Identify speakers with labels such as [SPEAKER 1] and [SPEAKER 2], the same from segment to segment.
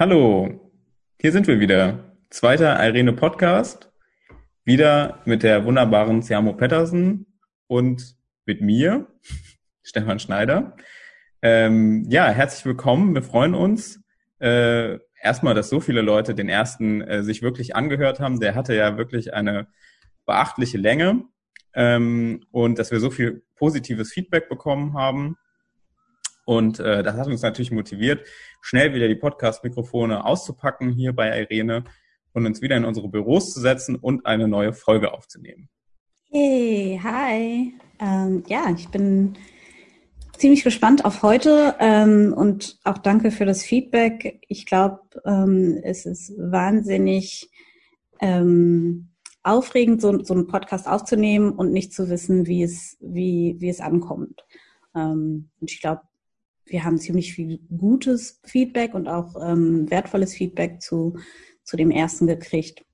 [SPEAKER 1] Hallo, hier sind wir wieder. Zweiter Irene Podcast. Wieder mit der wunderbaren Siamo Pettersen und mit mir, Stefan Schneider. Ähm, ja, herzlich willkommen. Wir freuen uns. Äh, erstmal, dass so viele Leute den ersten äh, sich wirklich angehört haben. Der hatte ja wirklich eine beachtliche Länge ähm, und dass wir so viel positives Feedback bekommen haben. Und äh, das hat uns natürlich motiviert, schnell wieder die Podcast-Mikrofone auszupacken hier bei Irene und uns wieder in unsere Büros zu setzen und eine neue Folge aufzunehmen.
[SPEAKER 2] Hey, hi. Ähm, ja, ich bin ziemlich gespannt auf heute ähm, und auch danke für das Feedback. Ich glaube, ähm, es ist wahnsinnig ähm, aufregend, so, so einen Podcast aufzunehmen und nicht zu wissen, wie es, wie, wie es ankommt. Ähm, und ich glaube, wir haben ziemlich viel gutes Feedback und auch ähm, wertvolles Feedback zu, zu dem ersten gekriegt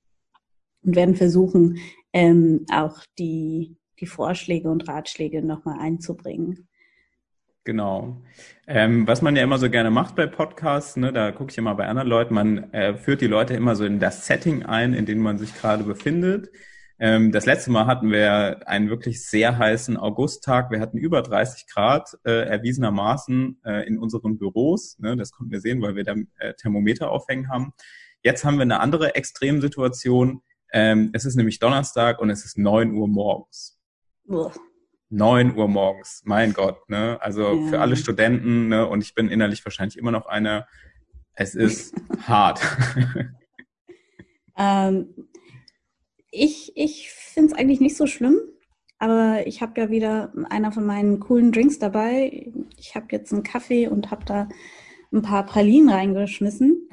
[SPEAKER 2] und werden versuchen, ähm, auch die, die Vorschläge und Ratschläge nochmal einzubringen.
[SPEAKER 1] Genau. Ähm, was man ja immer so gerne macht bei Podcasts, ne, da gucke ich immer bei anderen Leuten, man äh, führt die Leute immer so in das Setting ein, in dem man sich gerade befindet. Ähm, das letzte Mal hatten wir einen wirklich sehr heißen Augusttag. Wir hatten über 30 Grad äh, erwiesenermaßen äh, in unseren Büros. Ne, das konnten wir sehen, weil wir da äh, Thermometer aufhängen haben. Jetzt haben wir eine andere Extremsituation. Ähm, es ist nämlich Donnerstag und es ist neun Uhr morgens. Uah. 9 Uhr morgens, mein Gott, ne? Also ja. für alle Studenten, ne? Und ich bin innerlich wahrscheinlich immer noch einer. Es ist hart.
[SPEAKER 2] Ähm, ich ich finde es eigentlich nicht so schlimm, aber ich habe ja wieder einer von meinen coolen Drinks dabei. Ich habe jetzt einen Kaffee und habe da ein paar Pralinen reingeschmissen.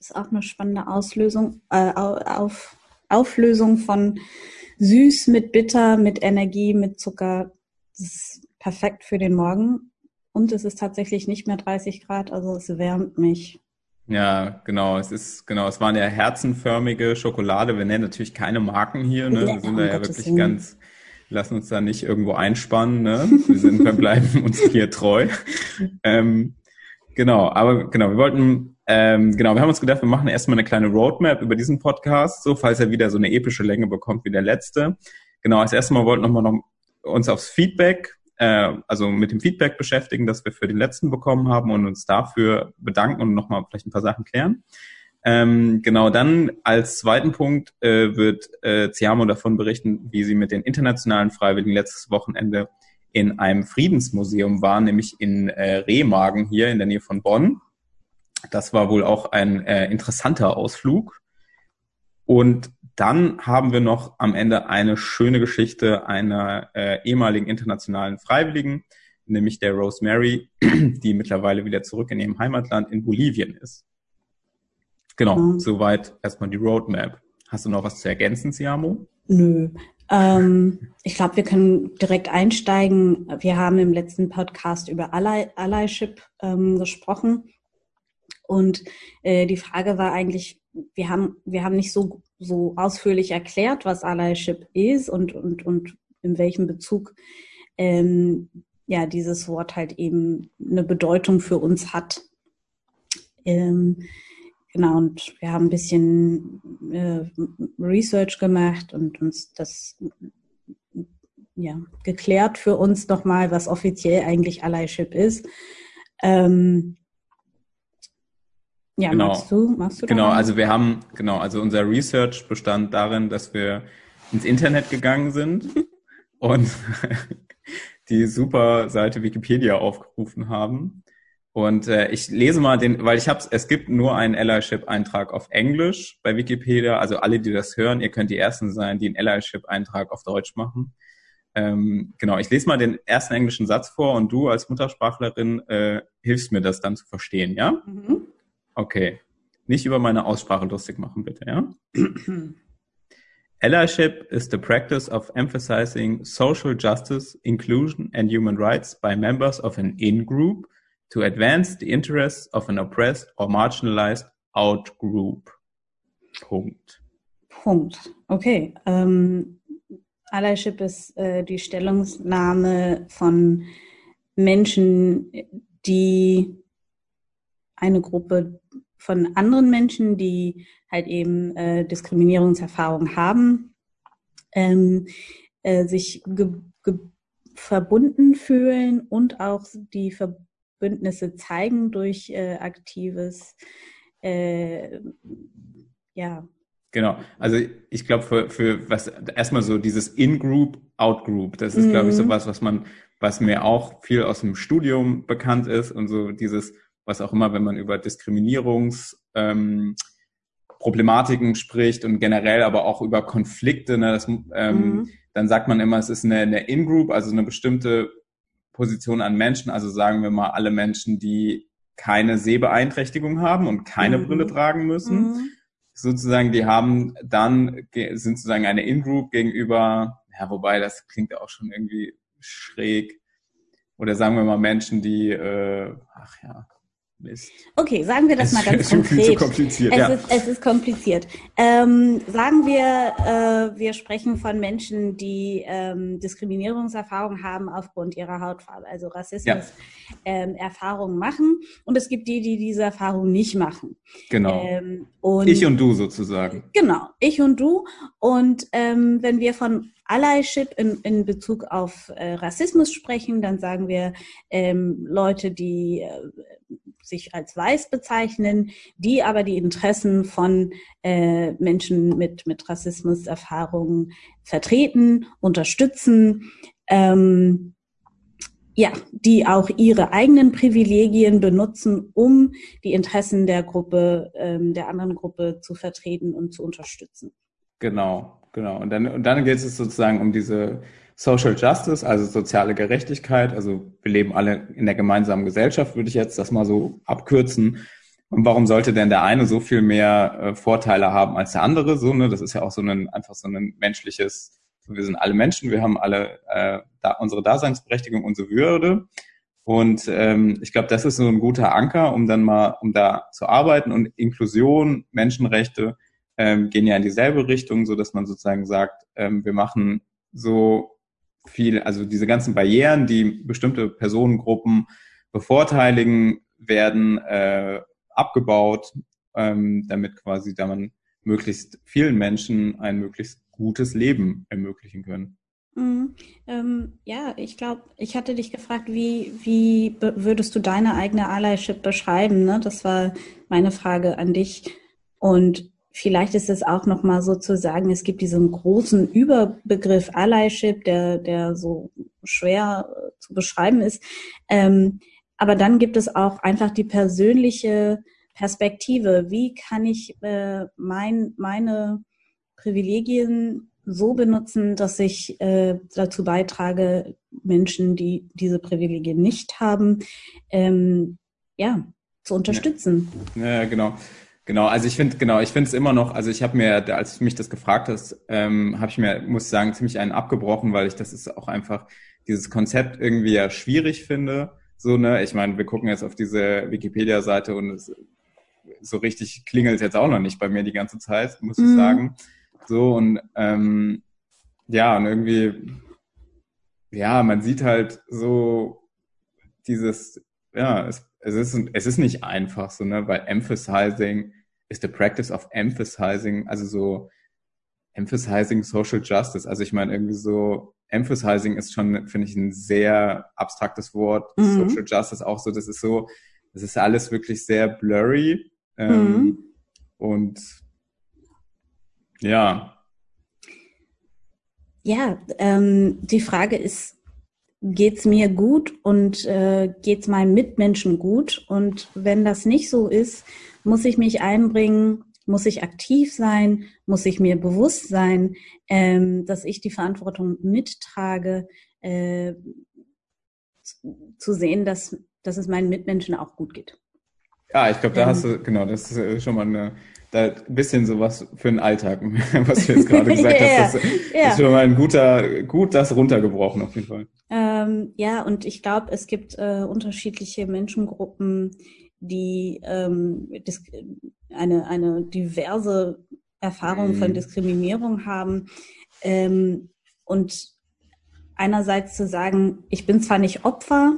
[SPEAKER 2] Ist auch eine spannende Auslösung, äh, auf, Auflösung von süß mit bitter, mit Energie, mit Zucker. Das ist perfekt für den Morgen. Und es ist tatsächlich nicht mehr 30 Grad, also es wärmt mich.
[SPEAKER 1] Ja, genau. Es ist, genau, es waren ja herzenförmige Schokolade. Wir nennen natürlich keine Marken hier, ne? Wir sind da ja wirklich Sinn. ganz, lassen uns da nicht irgendwo einspannen, ne? Wir sind, wir bleiben uns hier treu. Ähm, genau, aber genau, wir wollten ähm, genau, wir haben uns gedacht, wir machen erstmal eine kleine Roadmap über diesen Podcast, so falls er wieder so eine epische Länge bekommt wie der letzte. Genau, als erstes Mal wollten wir nochmal noch uns aufs Feedback, äh, also mit dem Feedback beschäftigen, das wir für den letzten bekommen haben und uns dafür bedanken und nochmal vielleicht ein paar Sachen klären. Ähm, genau, dann als zweiten Punkt äh, wird äh, Ziamo davon berichten, wie sie mit den internationalen Freiwilligen letztes Wochenende in einem Friedensmuseum waren, nämlich in äh, Remagen hier in der Nähe von Bonn. Das war wohl auch ein äh, interessanter Ausflug. Und dann haben wir noch am Ende eine schöne Geschichte einer äh, ehemaligen internationalen Freiwilligen, nämlich der Rosemary, die mittlerweile wieder zurück in ihrem Heimatland in Bolivien ist. Genau, mhm. soweit erstmal die Roadmap. Hast du noch was zu ergänzen, Siamo?
[SPEAKER 2] Nö. Ähm, ich glaube, wir können direkt einsteigen. Wir haben im letzten Podcast über Ally Allyship ähm, gesprochen. Und äh, die Frage war eigentlich, wir haben, wir haben nicht so, so ausführlich erklärt, was Allyship ist und, und, und in welchem Bezug ähm, ja dieses Wort halt eben eine Bedeutung für uns hat. Ähm, genau, und wir haben ein bisschen äh, Research gemacht und uns das ja, geklärt für uns nochmal, was offiziell eigentlich Allyship ist. Ähm,
[SPEAKER 1] ja, genau. machst du, machst du Genau, also wir haben, genau, also unser Research bestand darin, dass wir ins Internet gegangen sind und die super Seite Wikipedia aufgerufen haben. Und äh, ich lese mal den, weil ich hab's, es gibt nur einen Allyship-Eintrag auf Englisch bei Wikipedia. Also alle, die das hören, ihr könnt die Ersten sein, die einen Allyship-Eintrag auf Deutsch machen. Ähm, genau, ich lese mal den ersten englischen Satz vor und du als Muttersprachlerin äh, hilfst mir das dann zu verstehen, ja? Mhm. Okay. Nicht über meine Aussprache lustig machen, bitte, ja? Allyship is the practice of emphasizing social justice, inclusion, and human rights by members of an in-group to advance the interests of an oppressed or marginalized out-group.
[SPEAKER 2] Punkt. Punkt. Okay. Ähm, Allyship ist äh, die Stellungnahme von Menschen, die eine Gruppe von anderen Menschen, die halt eben äh, Diskriminierungserfahrung haben, ähm, äh, sich verbunden fühlen und auch die Verbündnisse zeigen durch äh, aktives, äh, ja.
[SPEAKER 1] Genau, also ich glaube für, für was erstmal so dieses In-Group, Out-Group, das ist, mhm. glaube ich, so was, was man, was mir auch viel aus dem Studium bekannt ist und so dieses, was auch immer, wenn man über Diskriminierungs ähm, spricht und generell aber auch über Konflikte, ne, das, ähm, mhm. dann sagt man immer, es ist eine, eine In-Group, also eine bestimmte Position an Menschen, also sagen wir mal alle Menschen, die keine Sehbeeinträchtigung haben und keine mhm. Brille tragen müssen. Mhm. Sozusagen, die haben dann, sind sozusagen eine In-Group gegenüber, ja, wobei das klingt auch schon irgendwie schräg. Oder sagen wir mal Menschen, die, äh, ach ja,
[SPEAKER 2] Mist. Okay, sagen wir das es mal ganz konkret. Zu kompliziert, es, ja. ist, es ist kompliziert. Ähm, sagen wir, äh, wir sprechen von Menschen, die ähm, Diskriminierungserfahrung haben aufgrund ihrer Hautfarbe, also Rassismus-Erfahrungen ja. ähm, machen. Und es gibt die, die diese Erfahrung nicht machen.
[SPEAKER 1] Genau. Ähm, und ich und du sozusagen.
[SPEAKER 2] Genau, ich und du. Und ähm, wenn wir von Allyship in, in Bezug auf äh, Rassismus sprechen, dann sagen wir ähm, Leute, die äh, sich als weiß bezeichnen, die aber die Interessen von äh, Menschen mit, mit Rassismuserfahrungen vertreten, unterstützen, ähm, ja, die auch ihre eigenen Privilegien benutzen, um die Interessen der Gruppe, ähm, der anderen Gruppe zu vertreten und zu unterstützen.
[SPEAKER 1] Genau, genau. Und dann, und dann geht es sozusagen um diese Social Justice, also soziale Gerechtigkeit. Also wir leben alle in der gemeinsamen Gesellschaft, würde ich jetzt das mal so abkürzen. Und warum sollte denn der eine so viel mehr äh, Vorteile haben als der andere? So, ne? Das ist ja auch so ein einfach so ein menschliches, wir sind alle Menschen, wir haben alle äh, da unsere Daseinsberechtigung, unsere Würde. Und ähm, ich glaube, das ist so ein guter Anker, um dann mal, um da zu arbeiten. Und Inklusion, Menschenrechte ähm, gehen ja in dieselbe Richtung, so dass man sozusagen sagt, ähm, wir machen so viel, also diese ganzen Barrieren, die bestimmte Personengruppen bevorteiligen, werden äh, abgebaut, ähm, damit quasi da man möglichst vielen Menschen ein möglichst gutes Leben ermöglichen können.
[SPEAKER 2] Mhm. Ähm, ja, ich glaube, ich hatte dich gefragt, wie, wie würdest du deine eigene Allyship beschreiben? Ne? Das war meine Frage an dich. Und Vielleicht ist es auch nochmal so zu sagen, es gibt diesen großen Überbegriff Allyship, der, der so schwer äh, zu beschreiben ist. Ähm, aber dann gibt es auch einfach die persönliche Perspektive. Wie kann ich äh, mein, meine Privilegien so benutzen, dass ich äh, dazu beitrage, Menschen, die diese Privilegien nicht haben, ähm, ja, zu unterstützen.
[SPEAKER 1] Ja, ja genau. Genau, also ich finde, genau, ich finde es immer noch, also ich habe mir, als du mich das gefragt hast, ähm, habe ich mir, muss ich sagen, ziemlich einen abgebrochen, weil ich das ist auch einfach dieses Konzept irgendwie ja schwierig finde. So, ne, ich meine, wir gucken jetzt auf diese Wikipedia-Seite und es, so richtig klingelt jetzt auch noch nicht bei mir die ganze Zeit, muss mhm. ich sagen. So, und ähm, ja, und irgendwie, ja, man sieht halt so dieses, ja, es es ist, es ist nicht einfach so, ne, weil emphasizing is the practice of emphasizing, also so emphasizing social justice. Also ich meine irgendwie so emphasizing ist schon, finde ich, ein sehr abstraktes Wort. Mhm. Social justice auch so, das ist so, das ist alles wirklich sehr blurry ähm, mhm. und ja.
[SPEAKER 2] Ja, ähm, die Frage ist, geht's mir gut und äh, geht's meinen Mitmenschen gut. Und wenn das nicht so ist, muss ich mich einbringen, muss ich aktiv sein, muss ich mir bewusst sein, ähm, dass ich die Verantwortung mittrage, äh, zu sehen, dass, dass es meinen Mitmenschen auch gut geht.
[SPEAKER 1] Ja, ich glaube, da ähm, hast du, genau, das ist äh, schon mal eine, da ein bisschen sowas für den Alltag, was du jetzt gerade gesagt yeah, hast. Das, yeah. ist schon mal ein guter, gut das runtergebrochen auf jeden Fall.
[SPEAKER 2] Ähm, ja, und ich glaube, es gibt äh, unterschiedliche Menschengruppen, die ähm, eine, eine diverse Erfahrung mhm. von Diskriminierung haben. Ähm, und einerseits zu sagen, ich bin zwar nicht Opfer,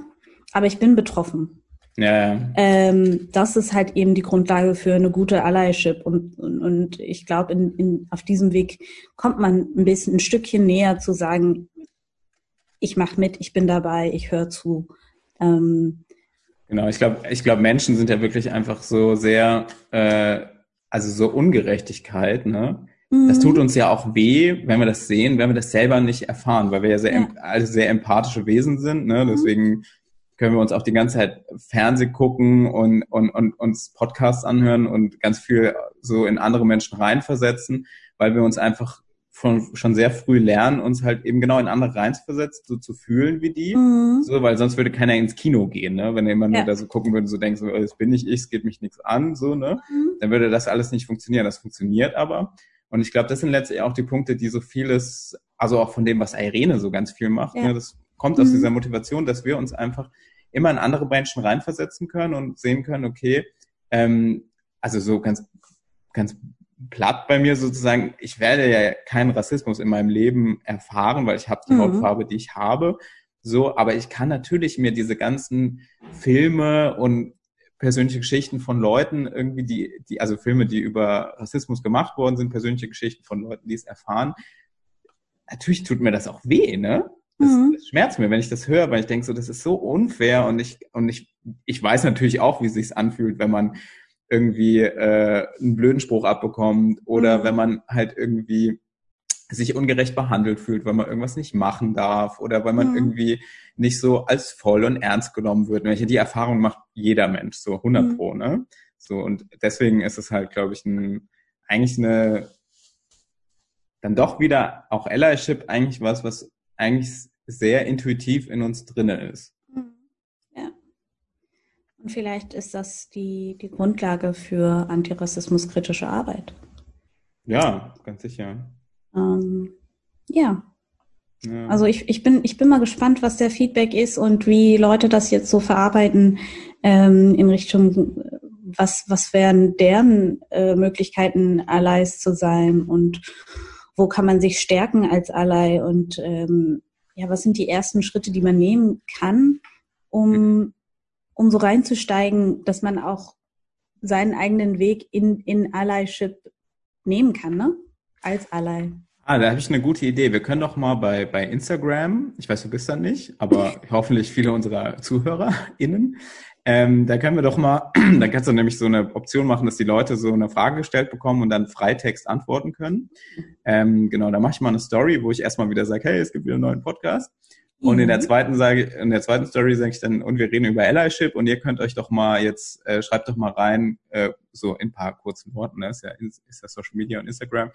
[SPEAKER 2] aber ich bin betroffen. Ja. Ähm, das ist halt eben die Grundlage für eine gute Allyship. Und, und, und ich glaube, in, in, auf diesem Weg kommt man ein bisschen ein Stückchen näher zu sagen, ich mache mit, ich bin dabei, ich höre zu. Ähm,
[SPEAKER 1] genau, ich glaube, ich glaube, Menschen sind ja wirklich einfach so sehr, äh, also so Ungerechtigkeit, ne? Das tut mhm. uns ja auch weh, wenn wir das sehen, wenn wir das selber nicht erfahren, weil wir ja sehr, ja. also sehr empathische Wesen sind. Ne? Mhm. Deswegen können wir uns auch die ganze Zeit Fernseh gucken und, und, und uns Podcasts anhören und ganz viel so in andere Menschen reinversetzen, weil wir uns einfach von, schon sehr früh lernen, uns halt eben genau in andere reinzuversetzen, so zu fühlen wie die. Mhm. So, weil sonst würde keiner ins Kino gehen, ne? Wenn jemand ja. nur da so gucken würde, so denkt, so, oh, das bin nicht ich, es geht mich nichts an, so, ne? Mhm. Dann würde das alles nicht funktionieren. Das funktioniert aber. Und ich glaube, das sind letztlich auch die Punkte, die so vieles, also auch von dem, was Irene so ganz viel macht, ja. ne? das kommt aus mhm. dieser Motivation, dass wir uns einfach immer in andere Menschen reinversetzen können und sehen können, okay, ähm, also so ganz, ganz platt bei mir sozusagen, ich werde ja keinen Rassismus in meinem Leben erfahren, weil ich habe die mhm. Hautfarbe, die ich habe. So, aber ich kann natürlich mir diese ganzen Filme und persönliche Geschichten von Leuten irgendwie, die, die, also Filme, die über Rassismus gemacht worden sind, persönliche Geschichten von Leuten, die es erfahren. Natürlich tut mir das auch weh, ne? Das, mhm. das schmerzt mir, wenn ich das höre, weil ich denke so, das ist so unfair und ich, und ich, ich weiß natürlich auch, wie es sich anfühlt, wenn man irgendwie äh, einen blöden Spruch abbekommt oder mhm. wenn man halt irgendwie sich ungerecht behandelt fühlt, weil man irgendwas nicht machen darf oder weil man mhm. irgendwie nicht so als voll und ernst genommen wird. Die Erfahrung macht jeder Mensch, so 100 mhm. pro, ne? So, und deswegen ist es halt, glaube ich, ein, eigentlich eine, dann doch wieder auch Allyship eigentlich was, was eigentlich sehr intuitiv in uns drinne ist. Mhm.
[SPEAKER 2] Ja. Und vielleicht ist das die, die Grundlage für antirassismuskritische Arbeit.
[SPEAKER 1] Ja, ganz sicher.
[SPEAKER 2] Ähm, ja. ja. Also ich, ich, bin, ich bin mal gespannt, was der Feedback ist und wie Leute das jetzt so verarbeiten ähm, in Richtung, was, was wären deren äh, Möglichkeiten, Allies zu sein und wo kann man sich stärken als Ally und ähm, ja, was sind die ersten Schritte, die man nehmen kann, um, um so reinzusteigen, dass man auch seinen eigenen Weg in, in Allyship nehmen kann, ne? Als Ally.
[SPEAKER 1] Ah, da habe ich eine gute Idee. Wir können doch mal bei, bei Instagram, ich weiß, du bist da nicht, aber hoffentlich viele unserer ZuhörerInnen, ähm, da können wir doch mal, da kannst du nämlich so eine Option machen, dass die Leute so eine Frage gestellt bekommen und dann Freitext antworten können. Ähm, genau, da mache ich mal eine Story, wo ich erstmal wieder sage, hey, es gibt wieder einen neuen Podcast. Und in der mhm. zweiten sage in der zweiten Story sage ich dann, und wir reden über Allyship und ihr könnt euch doch mal jetzt, äh, schreibt doch mal rein, äh, so in paar kurzen Worten, ne? ist ja, ist ja Social Media und Instagram,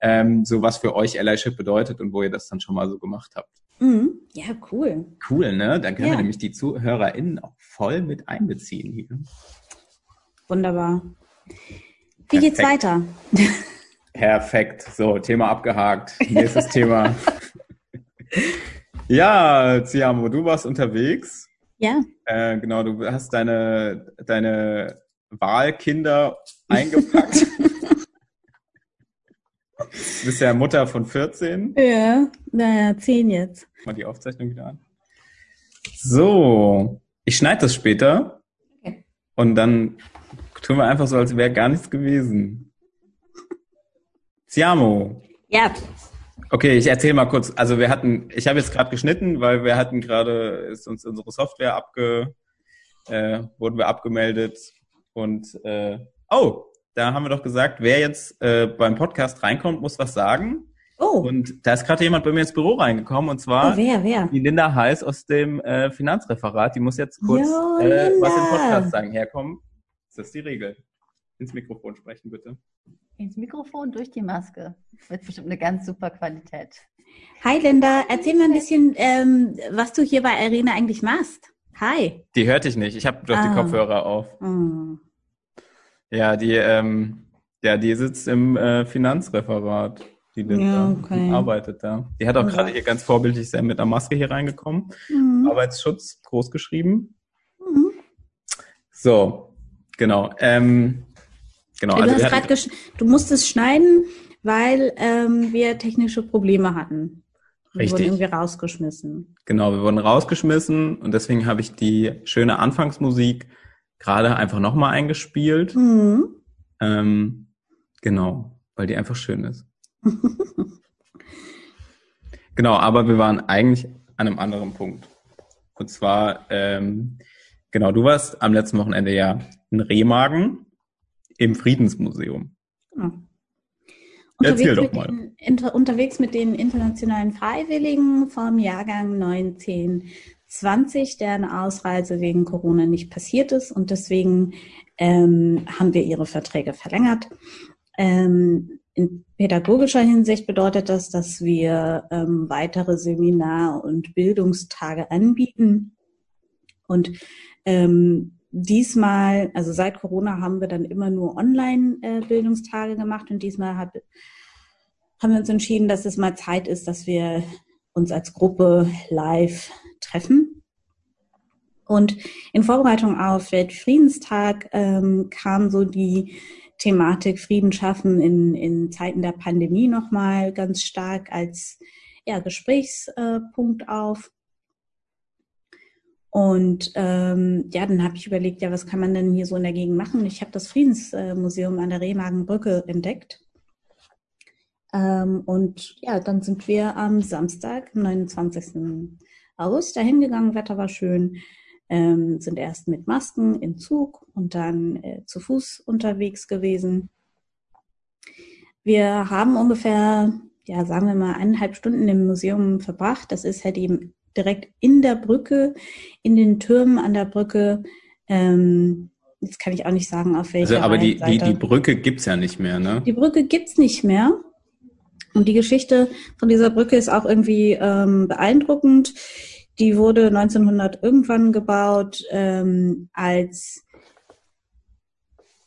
[SPEAKER 1] ähm, so was für euch Allyship bedeutet und wo ihr das dann schon mal so gemacht habt.
[SPEAKER 2] Mhm. Ja, cool.
[SPEAKER 1] Cool, ne? Dann können ja. wir nämlich die ZuhörerInnen auch voll mit einbeziehen hier.
[SPEAKER 2] Wunderbar. Wie Perfekt. geht's weiter?
[SPEAKER 1] Perfekt. So, Thema abgehakt. Nächstes Thema. Ja, Ziamo, du warst unterwegs.
[SPEAKER 2] Ja.
[SPEAKER 1] Äh, genau, du hast deine, deine Wahlkinder eingepackt. du bist ja Mutter von 14.
[SPEAKER 2] Ja, naja, 10 jetzt.
[SPEAKER 1] Mal die Aufzeichnung wieder an. So, ich schneide das später. Okay. Und dann tun wir einfach so, als wäre gar nichts gewesen. Siamo.
[SPEAKER 2] Ja.
[SPEAKER 1] Okay, ich erzähle mal kurz. Also wir hatten, ich habe jetzt gerade geschnitten, weil wir hatten gerade, ist uns unsere Software abge, äh, wurden wir abgemeldet und äh, oh, da haben wir doch gesagt, wer jetzt äh, beim Podcast reinkommt, muss was sagen. Oh. Und da ist gerade jemand bei mir ins Büro reingekommen und zwar
[SPEAKER 2] oh, wer, wer?
[SPEAKER 1] die Linda Heiß aus dem äh, Finanzreferat. Die muss jetzt kurz jo, äh, was im Podcast sagen. Herkommen. Das ist die Regel. Ins Mikrofon sprechen, bitte.
[SPEAKER 3] Ins Mikrofon durch die Maske. Das wird bestimmt eine ganz super Qualität.
[SPEAKER 2] Hi Linda, erzähl mal ein bisschen, ähm, was du hier bei Arena eigentlich machst. Hi.
[SPEAKER 1] Die hört dich nicht. Ich habe doch ah. die Kopfhörer auf. Oh. Ja, die, ähm, ja, die sitzt im äh, Finanzreferat. Die Linda ja, okay. arbeitet da. Die hat auch gerade hier ganz vorbildlich sehr mit einer Maske hier reingekommen. Mhm. Arbeitsschutz groß geschrieben. Mhm. So, genau. Ähm, Genau.
[SPEAKER 2] Du, also hast grad du musstest schneiden, weil ähm, wir technische Probleme hatten. Wir Richtig. wurden irgendwie rausgeschmissen.
[SPEAKER 1] Genau, wir wurden rausgeschmissen und deswegen habe ich die schöne Anfangsmusik gerade einfach nochmal eingespielt. Mhm. Ähm, genau, weil die einfach schön ist. genau, aber wir waren eigentlich an einem anderen Punkt. Und zwar, ähm, genau, du warst am letzten Wochenende ja in Remagen im Friedensmuseum. Genau.
[SPEAKER 2] Erzähl doch mal. Den, inter, unterwegs mit den internationalen Freiwilligen vom Jahrgang 1920, deren Ausreise wegen Corona nicht passiert ist. Und deswegen ähm, haben wir ihre Verträge verlängert. Ähm, in pädagogischer Hinsicht bedeutet das, dass wir ähm, weitere Seminar- und Bildungstage anbieten. Und ähm, diesmal, also seit Corona haben wir dann immer nur Online-Bildungstage äh, gemacht und diesmal hat, haben wir uns entschieden, dass es mal Zeit ist, dass wir uns als Gruppe live treffen. Und in Vorbereitung auf Weltfriedenstag ähm, kam so die Thematik Frieden schaffen in, in Zeiten der Pandemie nochmal ganz stark als ja, Gesprächspunkt auf. Und ähm, ja, dann habe ich überlegt, ja, was kann man denn hier so in der Gegend machen? Ich habe das Friedensmuseum an der Remagenbrücke entdeckt. Ähm, und ja, dann sind wir am Samstag, am 29. August, dahin gegangen. Wetter war schön ähm, sind erst mit Masken im Zug und dann äh, zu Fuß unterwegs gewesen. Wir haben ungefähr, ja, sagen wir mal, eineinhalb Stunden im Museum verbracht. Das ist halt eben direkt in der Brücke, in den Türmen an der Brücke. Ähm, jetzt kann ich auch nicht sagen, auf welcher
[SPEAKER 1] also, Aber die, die, die Brücke gibt's ja nicht mehr, ne?
[SPEAKER 2] Die Brücke gibt's nicht mehr. Und die Geschichte von dieser Brücke ist auch irgendwie ähm, beeindruckend. Die wurde 1900 irgendwann gebaut ähm, als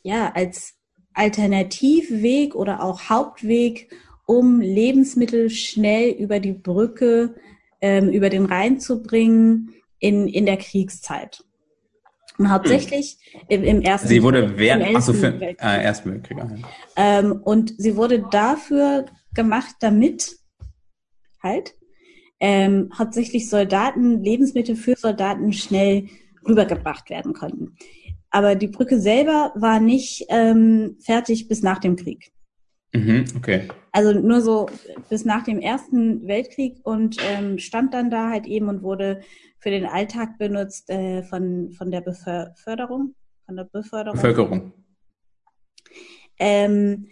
[SPEAKER 2] ja als Alternativweg oder auch Hauptweg, um Lebensmittel schnell über die Brücke ähm, über den Rhein zu bringen in in der Kriegszeit. Und hauptsächlich im, im ersten
[SPEAKER 1] Sie wurde während achso, für. Äh, Ersten Weltkrieg.
[SPEAKER 2] Ähm, und sie wurde dafür gemacht, damit halt ähm, hauptsächlich Soldaten, Lebensmittel für Soldaten schnell rübergebracht werden konnten. Aber die Brücke selber war nicht ähm, fertig bis nach dem Krieg.
[SPEAKER 1] Mhm, okay.
[SPEAKER 2] Also nur so bis nach dem Ersten Weltkrieg und ähm, stand dann da halt eben und wurde für den Alltag benutzt äh, von, von der Beförderung, von der Beförderung.
[SPEAKER 1] Bevölkerung.
[SPEAKER 2] Ähm,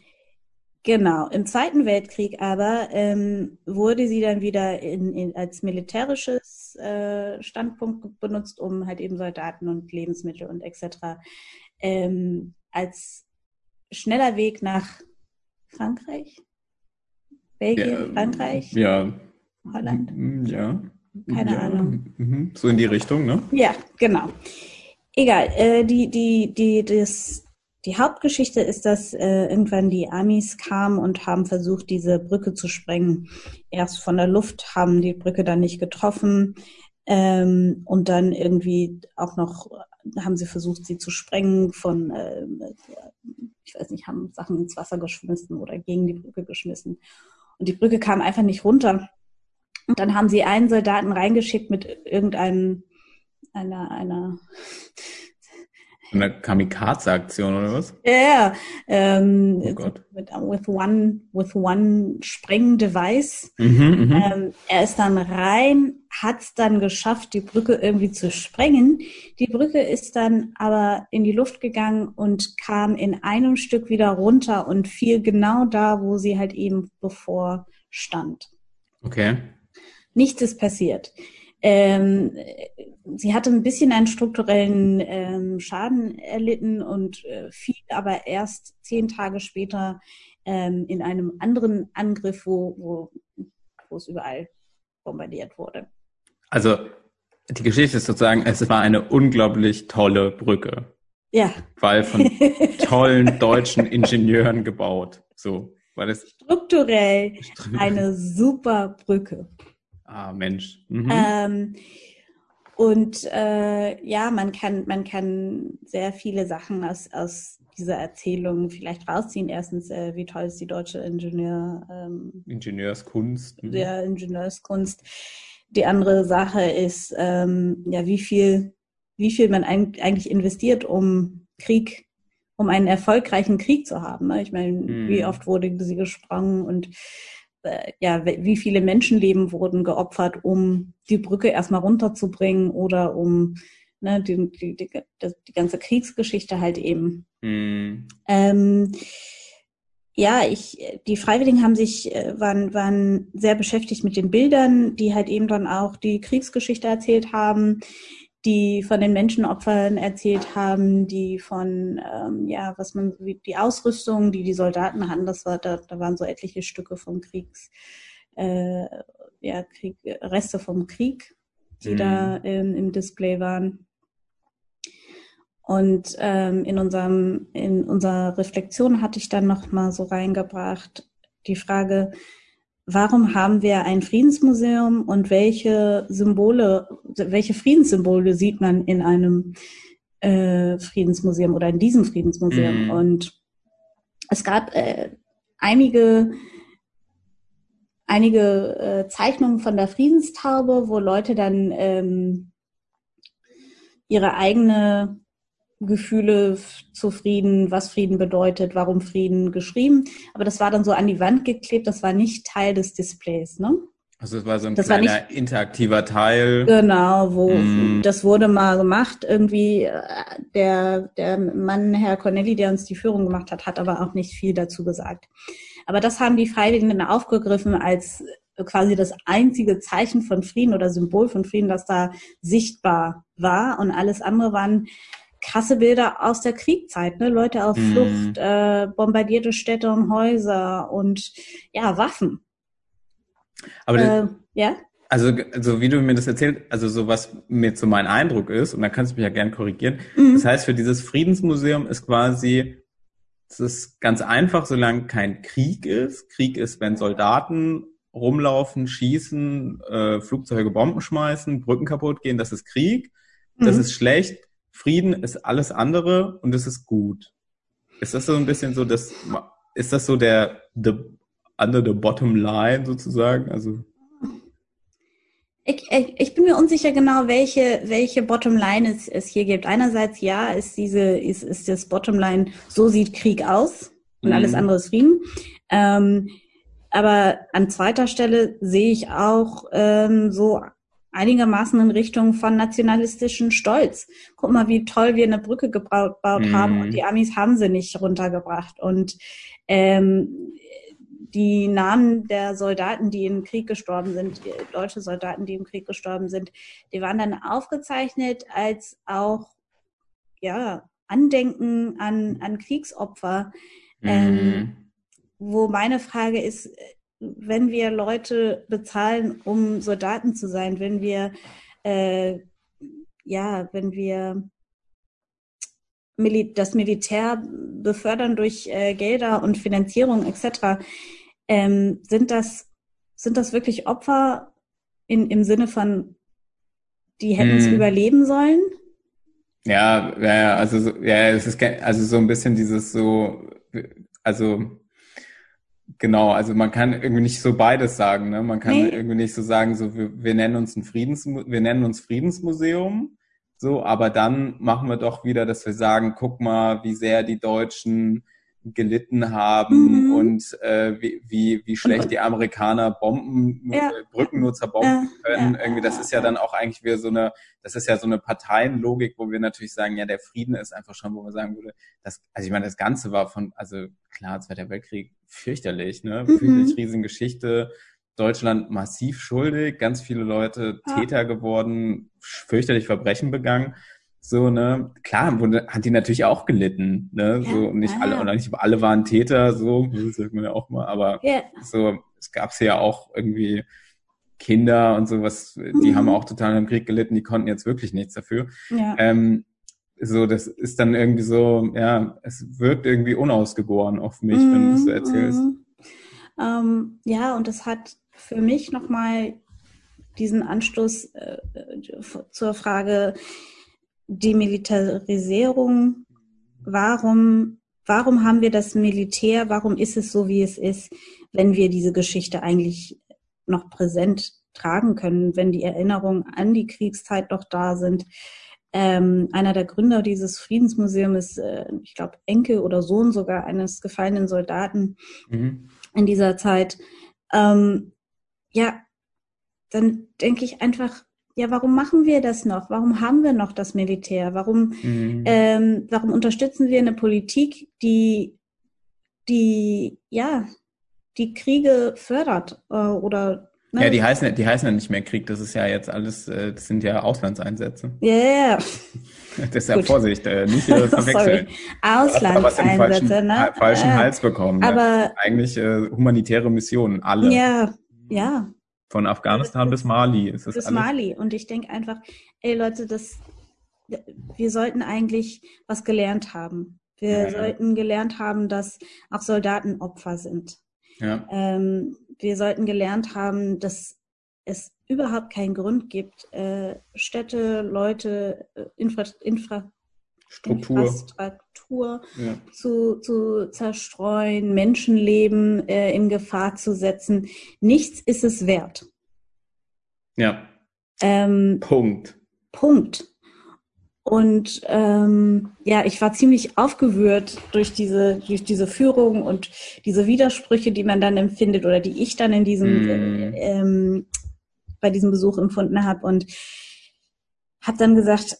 [SPEAKER 2] Genau, im Zweiten Weltkrieg aber ähm, wurde sie dann wieder in, in, als militärisches äh, Standpunkt benutzt, um halt eben Soldaten und Lebensmittel und etc. Ähm, als schneller Weg nach Frankreich, Belgien, ja, Frankreich,
[SPEAKER 1] ja,
[SPEAKER 2] Holland,
[SPEAKER 1] ja,
[SPEAKER 2] keine
[SPEAKER 1] ja.
[SPEAKER 2] Ahnung,
[SPEAKER 1] mhm. so in die Richtung, ne?
[SPEAKER 2] Ja, genau. Egal, äh, die, die, die, das, die Hauptgeschichte ist, dass äh, irgendwann die Amis kamen und haben versucht, diese Brücke zu sprengen. Erst von der Luft haben die Brücke dann nicht getroffen ähm, und dann irgendwie auch noch haben sie versucht, sie zu sprengen von, äh, ich weiß nicht, haben Sachen ins Wasser geschmissen oder gegen die Brücke geschmissen. Und die Brücke kam einfach nicht runter. Und dann haben sie einen Soldaten reingeschickt mit irgendeinem einer, einer
[SPEAKER 1] eine Kamikaze-Aktion oder was?
[SPEAKER 2] Ja, yeah, ähm, oh Gott. Mit, with one, with one Sprengdevice. Mhm, mhm, ähm, er ist dann rein, hat es dann geschafft, die Brücke irgendwie zu sprengen. Die Brücke ist dann aber in die Luft gegangen und kam in einem Stück wieder runter und fiel genau da, wo sie halt eben bevor stand.
[SPEAKER 1] Okay.
[SPEAKER 2] Nichts ist passiert. Ähm, sie hatte ein bisschen einen strukturellen ähm, Schaden erlitten und äh, fiel aber erst zehn Tage später ähm, in einem anderen Angriff, wo, wo, wo es überall bombardiert wurde.
[SPEAKER 1] Also die Geschichte ist sozusagen, es war eine unglaublich tolle Brücke.
[SPEAKER 2] Ja.
[SPEAKER 1] Weil von tollen deutschen Ingenieuren gebaut. So, weil es
[SPEAKER 2] strukturell eine super Brücke.
[SPEAKER 1] Ah, Mensch. Mhm.
[SPEAKER 2] Ähm, und äh, ja, man kann, man kann sehr viele Sachen aus, aus dieser Erzählung vielleicht rausziehen. Erstens, äh, wie toll ist die deutsche Ingenieur, ähm,
[SPEAKER 1] Ingenieurskunst.
[SPEAKER 2] Mhm. Der Ingenieurskunst. Die andere Sache ist, ähm, ja, wie viel wie viel man eigentlich investiert, um Krieg, um einen erfolgreichen Krieg zu haben. Ne? Ich meine, mhm. wie oft wurde sie gesprungen und ja, wie viele Menschenleben wurden geopfert, um die Brücke erstmal runterzubringen oder um ne, die, die, die, die ganze Kriegsgeschichte halt eben. Mhm. Ähm, ja, ich, die Freiwilligen haben sich, äh, waren, waren sehr beschäftigt mit den Bildern, die halt eben dann auch die Kriegsgeschichte erzählt haben, die von den Menschenopfern erzählt haben, die von, ähm, ja, was man, die Ausrüstung, die die Soldaten hatten, das war, da, da waren so etliche Stücke vom Kriegs, äh, ja, Krieg, Reste vom Krieg, die mhm. da ähm, im Display waren. Und ähm, in unserem in unserer Reflexion hatte ich dann noch mal so reingebracht die Frage, warum haben wir ein Friedensmuseum und welche Symbole, welche Friedenssymbole sieht man in einem äh, Friedensmuseum oder in diesem Friedensmuseum? Mhm. Und es gab äh, einige einige äh, Zeichnungen von der Friedenstaube, wo Leute dann ähm, ihre eigene Gefühle zu Frieden, was Frieden bedeutet, warum Frieden geschrieben. Aber das war dann so an die Wand geklebt, das war nicht Teil des Displays, ne?
[SPEAKER 1] Also es war so ein das kleiner nicht, interaktiver Teil.
[SPEAKER 2] Genau, wo mm. das wurde mal gemacht. Irgendwie äh, der, der Mann, Herr Cornelli, der uns die Führung gemacht hat, hat aber auch nicht viel dazu gesagt. Aber das haben die Freiwilligen dann aufgegriffen als quasi das einzige Zeichen von Frieden oder Symbol von Frieden, das da sichtbar war. Und alles andere waren krasse Bilder aus der Kriegszeit, ne? Leute auf mm. Flucht, äh, bombardierte Städte und Häuser und ja, Waffen.
[SPEAKER 1] Aber äh, ja? Also, also wie du mir das erzählt, also so was mir zu mein Eindruck ist, und da kannst du mich ja gern korrigieren. Mhm. Das heißt, für dieses Friedensmuseum ist quasi, es ist ganz einfach, solange kein Krieg ist. Krieg ist, wenn Soldaten rumlaufen, schießen, äh, Flugzeuge Bomben schmeißen, Brücken kaputt gehen, das ist Krieg. Das mhm. ist schlecht. Frieden ist alles andere und es ist gut. Ist das so ein bisschen so, das, ist das so der, the, under the bottom line sozusagen? Also.
[SPEAKER 2] Ich, ich, ich bin mir unsicher genau, welche, welche Bottomline es, es hier gibt. Einerseits ja, ist diese, ist, ist das Bottomline, so sieht Krieg aus und mhm. alles andere ist Frieden. Ähm, aber an zweiter Stelle sehe ich auch ähm, so einigermaßen in Richtung von nationalistischen Stolz. Guck mal, wie toll wir eine Brücke gebaut mhm. haben und die Amis haben sie nicht runtergebracht. Und ähm, die Namen der Soldaten, die im Krieg gestorben sind, deutsche Soldaten, die im Krieg gestorben sind, die waren dann aufgezeichnet als auch ja Andenken an, an Kriegsopfer. Mhm. Ähm, wo meine Frage ist, wenn wir Leute bezahlen, um Soldaten zu sein, wenn wir äh, ja, wenn wir Mil das Militär befördern durch äh, Gelder und Finanzierung etc., ähm, sind das sind das wirklich Opfer in, im Sinne von, die hätten es hm. überleben sollen?
[SPEAKER 1] Ja, ja, also ja, es ist also so ein bisschen dieses so, also Genau, also man kann irgendwie nicht so beides sagen, ne? Man kann nee. irgendwie nicht so sagen, so wir, wir nennen uns ein Friedens, wir nennen uns Friedensmuseum, so, aber dann machen wir doch wieder, dass wir sagen, guck mal, wie sehr die Deutschen gelitten haben mhm. und äh, wie, wie, wie schlecht die Amerikaner Bomben, ja. Äh, Brücken nur zerbomben ja. können. Ja. Irgendwie, das ist ja dann auch eigentlich wieder so eine, das ist ja so eine Parteienlogik, wo wir natürlich sagen, ja, der Frieden ist einfach schon, wo man sagen würde, das, also ich meine, das Ganze war von, also klar, Zweiter Weltkrieg fürchterlich, ne? Mhm. Fürchterlich Riesengeschichte. Deutschland massiv schuldig, ganz viele Leute Täter geworden, fürchterlich Verbrechen begangen. So, ne, klar, wurde, hat die natürlich auch gelitten, ne, ja, so, nicht ja, alle, oder nicht alle waren Täter, so, das sagt man ja auch mal, aber ja. so, es gab's ja auch irgendwie Kinder und sowas, die mhm. haben auch total im Krieg gelitten, die konnten jetzt wirklich nichts dafür. Ja. Ähm, so, das ist dann irgendwie so, ja, es wirkt irgendwie unausgegoren auf mich, mhm. wenn du das so erzählst. Mhm.
[SPEAKER 2] Ähm, ja, und das hat für mich nochmal diesen Anstoß äh, zur Frage, Demilitarisierung, warum, warum haben wir das Militär, warum ist es so, wie es ist, wenn wir diese Geschichte eigentlich noch präsent tragen können, wenn die Erinnerungen an die Kriegszeit noch da sind. ähm, einer der Gründer dieses Friedensmuseums ist, äh, ich glaube, Enkel oder Sohn sogar eines gefallenen Soldaten mhm. in dieser Zeit. Ähm, ja, dann denke ich einfach, ja, warum machen wir das noch? Warum haben wir noch das Militär? Warum, mhm. ähm, warum unterstützen wir eine Politik, die, die, ja, die Kriege fördert äh, oder
[SPEAKER 1] Ne? Ja, die heißen, die heißen ja nicht mehr Krieg, das ist ja jetzt alles, äh, das sind ja Auslandseinsätze.
[SPEAKER 2] Ja, yeah.
[SPEAKER 1] Deshalb Vorsicht, äh, nicht verwechseln.
[SPEAKER 2] Auslandseinsätze,
[SPEAKER 1] falschen,
[SPEAKER 2] ne?
[SPEAKER 1] falschen ja. Hals bekommen.
[SPEAKER 2] Aber
[SPEAKER 1] ja. eigentlich äh, humanitäre Missionen, alle.
[SPEAKER 2] Ja, ja.
[SPEAKER 1] Von Afghanistan bis Mali. Ist das
[SPEAKER 2] bis? Mali. Und ich denke einfach, ey Leute, das, wir sollten eigentlich was gelernt haben. Wir ja. sollten gelernt haben, dass auch Soldaten Opfer sind.
[SPEAKER 1] Ja.
[SPEAKER 2] Ähm, wir sollten gelernt haben, dass es überhaupt keinen Grund gibt, äh, Städte, Leute, äh, Infra, Infra
[SPEAKER 1] Struktur,
[SPEAKER 2] Infrastruktur ja. zu, zu zerstreuen, Menschenleben äh, in Gefahr zu setzen. Nichts ist es wert.
[SPEAKER 1] Ja.
[SPEAKER 2] Ähm,
[SPEAKER 1] Punkt.
[SPEAKER 2] Punkt. Und ähm, ja, ich war ziemlich aufgewühlt durch diese, durch diese Führung und diese Widersprüche, die man dann empfindet oder die ich dann in diesem mm. ähm, bei diesem Besuch empfunden habe und habe dann gesagt,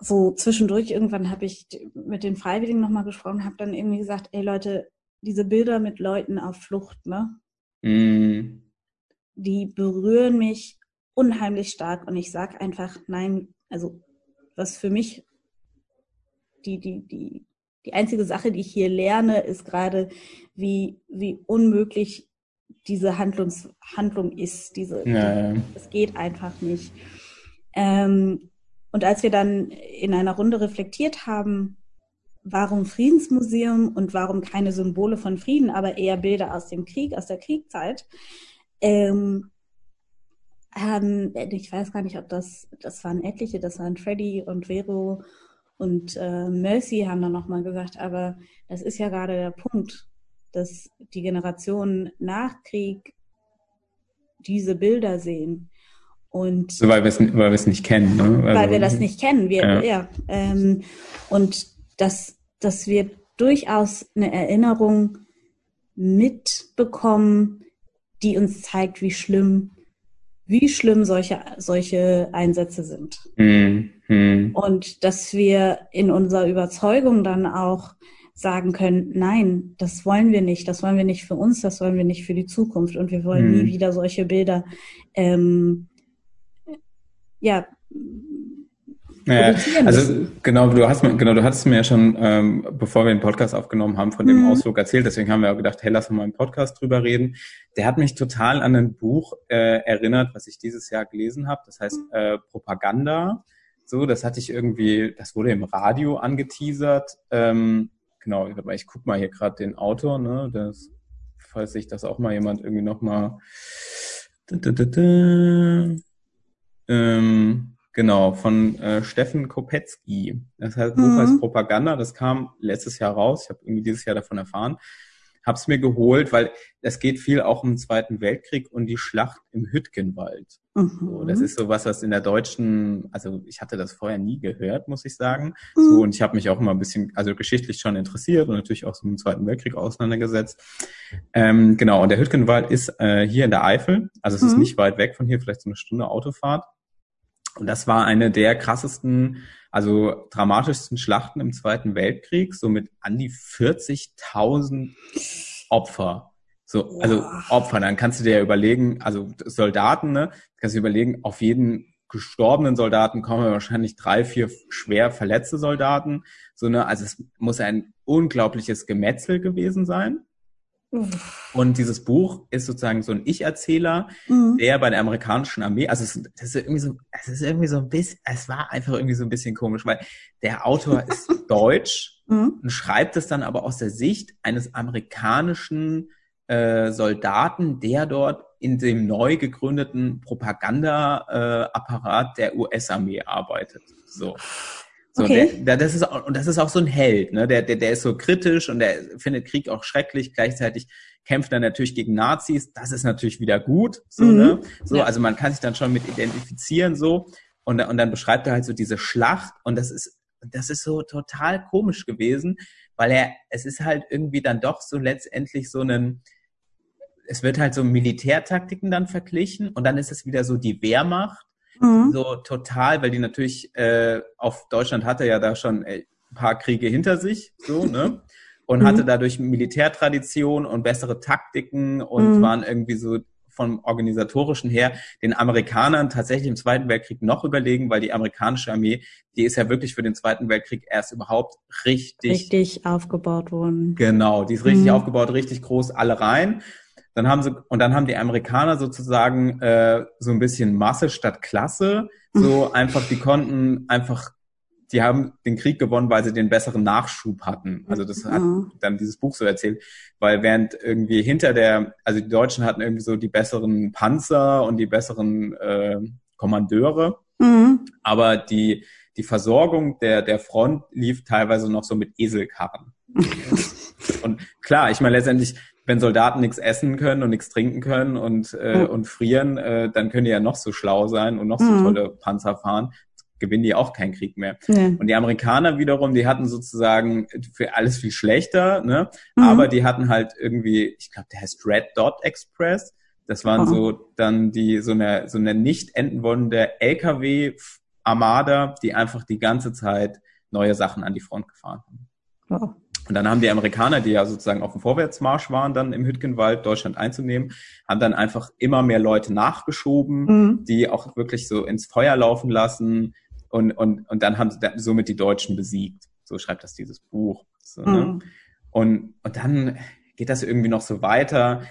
[SPEAKER 2] so zwischendurch irgendwann habe ich mit den Freiwilligen nochmal gesprochen, habe dann irgendwie gesagt, ey Leute, diese Bilder mit Leuten auf Flucht, ne?
[SPEAKER 1] Mm.
[SPEAKER 2] Die berühren mich unheimlich stark und ich sag einfach, nein, also was für mich die, die, die, die einzige Sache, die ich hier lerne, ist gerade, wie, wie unmöglich diese Handlungs Handlung ist. Diese,
[SPEAKER 1] ja, ja.
[SPEAKER 2] Es geht einfach nicht. Ähm, und als wir dann in einer Runde reflektiert haben, warum Friedensmuseum und warum keine Symbole von Frieden, aber eher Bilder aus dem Krieg, aus der Kriegszeit, ähm, haben, ich weiß gar nicht, ob das, das waren etliche, das waren Freddy und Vero und äh, Mercy haben dann nochmal gesagt, aber das ist ja gerade der Punkt, dass die Generationen nach Krieg diese Bilder sehen. Und
[SPEAKER 1] so, weil wir es weil nicht kennen, ne?
[SPEAKER 2] Also, weil wir das nicht kennen, wir, ja. ja ähm, und dass, dass wir durchaus eine Erinnerung mitbekommen, die uns zeigt, wie schlimm wie schlimm solche, solche Einsätze sind.
[SPEAKER 1] Mhm.
[SPEAKER 2] Und dass wir in unserer Überzeugung dann auch sagen können, nein, das wollen wir nicht, das wollen wir nicht für uns, das wollen wir nicht für die Zukunft und wir wollen mhm. nie wieder solche Bilder ähm, ja,
[SPEAKER 1] ja, also genau, du hast genau, du hattest mir ja schon, ähm, bevor wir den Podcast aufgenommen haben, von dem mhm. Ausflug erzählt. Deswegen haben wir auch gedacht, hey, lass mal im Podcast drüber reden. Der hat mich total an ein Buch äh, erinnert, was ich dieses Jahr gelesen habe. Das heißt äh, Propaganda. So, das hatte ich irgendwie, das wurde im Radio angeteasert. Ähm, genau, ich guck mal hier gerade den Autor, ne, das, falls sich das auch mal jemand irgendwie noch mal. Ähm, Genau, von äh, Steffen Kopetzky. Das heißt, Buch mhm. heißt Propaganda. Das kam letztes Jahr raus. Ich habe irgendwie dieses Jahr davon erfahren. Hab's mir geholt, weil es geht viel auch um den Zweiten Weltkrieg und die Schlacht im Hütgenwald. Mhm. So, das ist so was, was in der deutschen, also ich hatte das vorher nie gehört, muss ich sagen. Mhm. So, und ich habe mich auch immer ein bisschen, also geschichtlich schon interessiert und natürlich auch so mit dem Zweiten Weltkrieg auseinandergesetzt. Ähm, genau, und der Hütgenwald ist äh, hier in der Eifel, also es ist mhm. nicht weit weg von hier, vielleicht so eine Stunde Autofahrt. Und das war eine der krassesten, also dramatischsten Schlachten im Zweiten Weltkrieg, so mit an die 40.000 Opfer. So, also Opfer, dann kannst du dir ja überlegen, also Soldaten, ne, kannst du dir überlegen, auf jeden gestorbenen Soldaten kommen wahrscheinlich drei, vier schwer verletzte Soldaten. So, ne, also es muss ein unglaubliches Gemetzel gewesen sein. Und dieses Buch ist sozusagen so ein Ich-Erzähler, mhm. der bei der amerikanischen Armee, also es, das ist irgendwie so, es ist irgendwie so ein bisschen, es war einfach irgendwie so ein bisschen komisch, weil der Autor ist deutsch mhm. und schreibt es dann aber aus der Sicht eines amerikanischen äh, Soldaten, der dort in dem neu gegründeten Propagandaapparat äh, der US-Armee arbeitet. So. So, okay. der, der, das ist auch, und das ist auch so ein Held, ne? Der, der, der ist so kritisch und der findet Krieg auch schrecklich. Gleichzeitig kämpft er natürlich gegen Nazis. Das ist natürlich wieder gut. So, mhm. ne? so, ja. also man kann sich dann schon mit identifizieren, so. und, und dann beschreibt er halt so diese Schlacht und das ist, das ist so total komisch gewesen, weil er, es ist halt irgendwie dann doch so letztendlich so ein, es wird halt so Militärtaktiken dann verglichen und dann ist es wieder so die Wehrmacht, mhm. so total, weil die natürlich äh, auf Deutschland hatte ja da schon ein paar Kriege hinter sich, so, ne? Und mhm. hatte dadurch Militärtradition und bessere Taktiken und mhm. waren irgendwie so vom organisatorischen her den Amerikanern tatsächlich im Zweiten Weltkrieg noch überlegen, weil die amerikanische Armee, die ist ja wirklich für den Zweiten Weltkrieg erst überhaupt richtig
[SPEAKER 2] richtig aufgebaut worden.
[SPEAKER 1] Genau, die ist richtig mhm. aufgebaut, richtig groß, alle rein. Dann haben sie und dann haben die Amerikaner sozusagen äh, so ein bisschen Masse statt Klasse, so einfach die konnten einfach die haben den Krieg gewonnen, weil sie den besseren Nachschub hatten. Also das hat mhm. dann dieses Buch so erzählt, weil während irgendwie hinter der, also die Deutschen hatten irgendwie so die besseren Panzer und die besseren äh, Kommandeure, mhm. aber die die Versorgung der der Front lief teilweise noch so mit Eselkarren. und klar, ich meine letztendlich wenn Soldaten nichts essen können und nichts trinken können und, äh, und frieren, äh, dann können die ja noch so schlau sein und noch so mhm. tolle Panzer fahren gewinnen die auch keinen Krieg mehr. Ja. Und die Amerikaner wiederum, die hatten sozusagen für alles viel schlechter, ne? Mhm. Aber die hatten halt irgendwie, ich glaube, der heißt Red Dot Express. Das waren oh. so dann die so eine so eine nicht enden wollende LKW Armada, die einfach die ganze Zeit neue Sachen an die Front gefahren haben. Oh. Und dann haben die Amerikaner, die ja sozusagen auf dem Vorwärtsmarsch waren, dann im Hütgenwald Deutschland einzunehmen, haben dann einfach immer mehr Leute nachgeschoben, mhm. die auch wirklich so ins Feuer laufen lassen, und, und, und dann haben sie somit die Deutschen besiegt. So schreibt das dieses Buch. So, ne? mhm. und, und dann geht das irgendwie noch so weiter.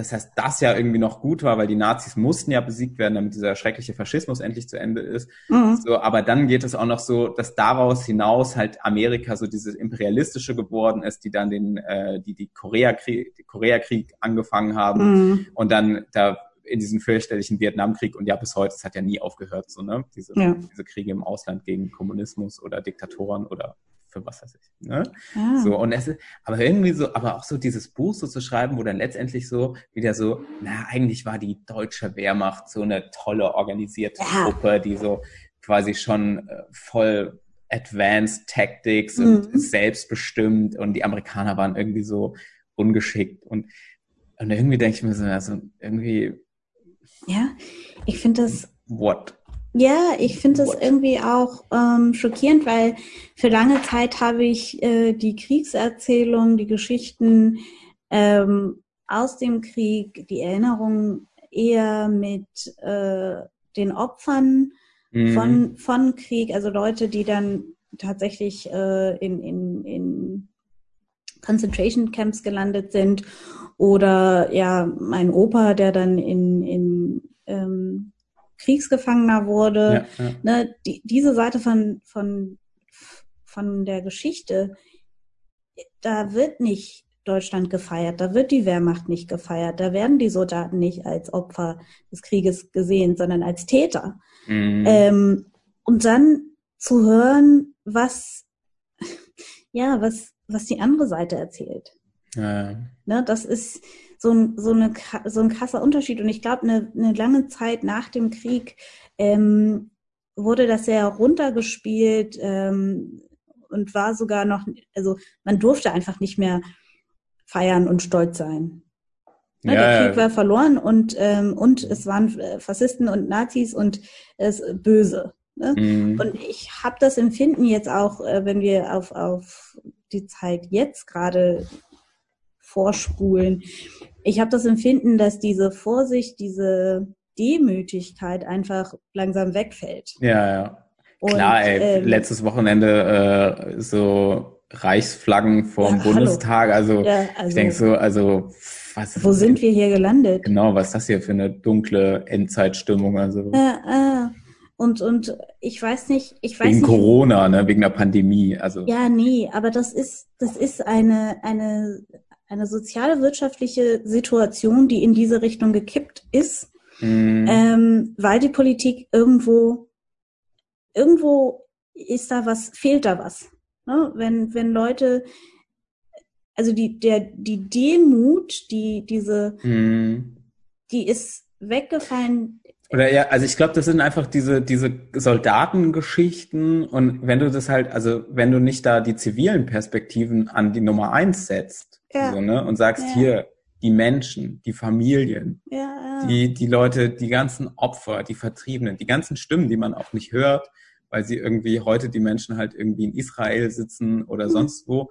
[SPEAKER 1] Das heißt, das ja irgendwie noch gut war, weil die Nazis mussten ja besiegt werden, damit dieser schreckliche Faschismus endlich zu Ende ist. Mhm. So, aber dann geht es auch noch so, dass daraus hinaus halt Amerika so dieses imperialistische geworden ist, die dann den, äh, die die Koreakrieg, Koreakrieg angefangen haben mhm. und dann da in diesen fürchterlichen Vietnamkrieg und ja bis heute, es hat ja nie aufgehört, so, ne? Diese, ja. diese Kriege im Ausland gegen Kommunismus oder Diktatoren oder für was weiß ich. Ne? Ah. So, und es ist, aber irgendwie so, aber auch so dieses Buch so zu schreiben, wo dann letztendlich so wieder so, na, eigentlich war die deutsche Wehrmacht so eine tolle organisierte ja. Gruppe, die so quasi schon äh, voll Advanced Tactics mhm. und selbstbestimmt und die Amerikaner waren irgendwie so ungeschickt und, und irgendwie denke ich mir so, also irgendwie
[SPEAKER 2] ja, ich finde das.
[SPEAKER 1] What?
[SPEAKER 2] Ja, ich finde das irgendwie auch ähm, schockierend, weil für lange Zeit habe ich äh, die Kriegserzählung, die Geschichten ähm, aus dem Krieg, die Erinnerungen eher mit äh, den Opfern mhm. von, von Krieg, also Leute, die dann tatsächlich äh, in, in, in Concentration Camps gelandet sind oder ja, mein Opa, der dann in, in ähm, Kriegsgefangener wurde. Ja, ja. Ne, die, diese Seite von, von, von der Geschichte, da wird nicht Deutschland gefeiert, da wird die Wehrmacht nicht gefeiert, da werden die Soldaten nicht als Opfer des Krieges gesehen, sondern als Täter. Mhm. Ähm, und dann zu hören, was, ja, was, was die andere Seite erzählt. Ja. Ne, das ist so ein, so, eine, so ein krasser Unterschied. Und ich glaube, eine, eine lange Zeit nach dem Krieg ähm, wurde das sehr runtergespielt ähm, und war sogar noch, also man durfte einfach nicht mehr feiern und stolz sein. Ne, ja, der Krieg war verloren und, ähm, und es waren äh, Faschisten und Nazis und es böse. Ne? Mhm. Und ich habe das Empfinden jetzt auch, äh, wenn wir auf, auf die Zeit jetzt gerade vorspulen. Ich habe das Empfinden, dass diese Vorsicht, diese Demütigkeit einfach langsam wegfällt.
[SPEAKER 1] Ja, ja. Und, Klar, ey, ähm, letztes Wochenende äh, so Reichsflaggen vorm ja, Bundestag. Also, ja, also, ich denke so, also
[SPEAKER 2] was Wo sind wir hier gelandet?
[SPEAKER 1] Genau, was ist das hier für eine dunkle Endzeitstimmung? Also.
[SPEAKER 2] Äh, äh. Und, und ich weiß nicht, ich weiß
[SPEAKER 1] wegen
[SPEAKER 2] nicht.
[SPEAKER 1] Corona, ne, wegen der Pandemie. Also.
[SPEAKER 2] Ja, nee, aber das ist, das ist eine, eine eine soziale wirtschaftliche Situation, die in diese Richtung gekippt ist, mhm. ähm, weil die Politik irgendwo, irgendwo ist da was, fehlt da was. Ne? Wenn, wenn Leute, also die, der, die Demut, die, diese, mhm. die ist weggefallen
[SPEAKER 1] Oder ja, also ich glaube, das sind einfach diese, diese Soldatengeschichten und wenn du das halt, also wenn du nicht da die zivilen Perspektiven an die Nummer eins setzt ja. so, ne, und sagst ja. hier, die Menschen, die Familien, ja, die, die Leute, die ganzen Opfer, die Vertriebenen, die ganzen Stimmen, die man auch nicht hört, weil sie irgendwie heute die Menschen halt irgendwie in Israel sitzen oder mhm. sonst wo,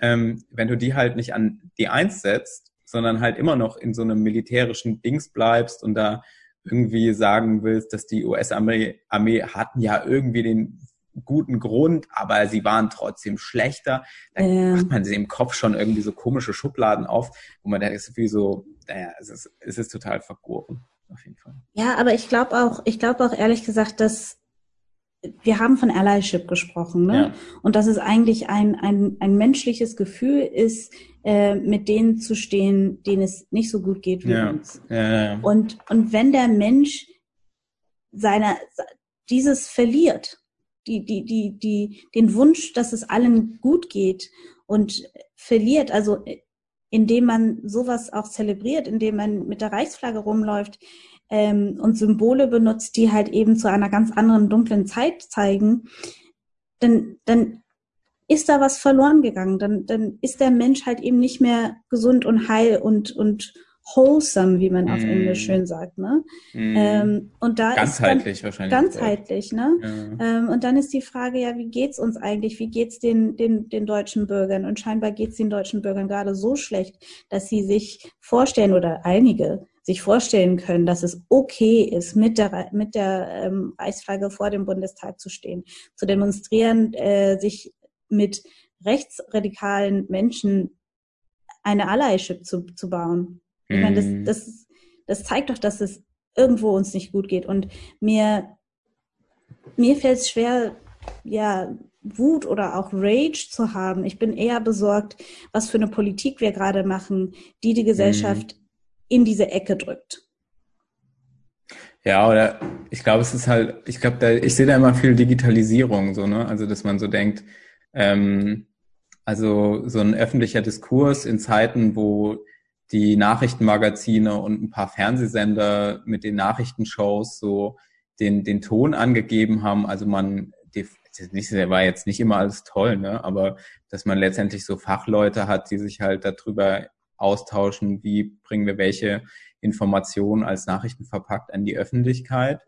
[SPEAKER 1] ähm, wenn du die halt nicht an die Eins setzt, sondern halt immer noch in so einem militärischen Dings bleibst und da irgendwie sagen willst, dass die US-Armee Armee hatten ja irgendwie den guten Grund, aber sie waren trotzdem schlechter. Da ja. macht man sich im Kopf schon irgendwie so komische Schubladen auf, wo man da ist wie so, naja, es ist, es ist total vergoren, auf jeden Fall.
[SPEAKER 2] Ja, aber ich glaube auch, ich glaube auch ehrlich gesagt, dass wir haben von Allyship gesprochen, ne? Ja. Und dass es eigentlich ein, ein, ein menschliches Gefühl ist, äh, mit denen zu stehen, denen es nicht so gut geht wie ja. uns. Ja, und, und wenn der Mensch seine, dieses verliert, die, die, die, die, den Wunsch, dass es allen gut geht und verliert, also indem man sowas auch zelebriert, indem man mit der Reichsflagge rumläuft, ähm, und Symbole benutzt, die halt eben zu einer ganz anderen dunklen Zeit zeigen, dann, dann ist da was verloren gegangen. Dann, dann ist der Mensch halt eben nicht mehr gesund und heil und, und wholesome, wie man auf mm. Englisch schön sagt, ne? Mm. Ähm, und da
[SPEAKER 1] ganzheitlich
[SPEAKER 2] ist
[SPEAKER 1] dann, wahrscheinlich.
[SPEAKER 2] Ganzheitlich, ne? Ja. Ähm, und dann ist die Frage ja, wie geht's uns eigentlich? Wie geht's den, den, den deutschen Bürgern? Und scheinbar geht's den deutschen Bürgern gerade so schlecht, dass sie sich vorstellen oder einige sich vorstellen können, dass es okay ist, mit der, mit der ähm, Reichsflagge vor dem Bundestag zu stehen, zu demonstrieren, äh, sich mit rechtsradikalen Menschen eine Allyship zu, zu bauen. Ich meine, das, mhm. das, das zeigt doch, dass es irgendwo uns nicht gut geht. Und mir, mir fällt es schwer, ja, Wut oder auch Rage zu haben. Ich bin eher besorgt, was für eine Politik wir gerade machen, die die Gesellschaft in diese Ecke drückt.
[SPEAKER 1] Ja, oder ich glaube, es ist halt, ich glaube, da, ich sehe da immer viel Digitalisierung, so, ne? Also, dass man so denkt, ähm, also so ein öffentlicher Diskurs in Zeiten, wo die Nachrichtenmagazine und ein paar Fernsehsender mit den Nachrichtenshows so den, den Ton angegeben haben. Also man, der war jetzt nicht immer alles toll, ne? aber dass man letztendlich so Fachleute hat, die sich halt darüber austauschen, wie bringen wir welche Informationen als Nachrichten verpackt an die Öffentlichkeit.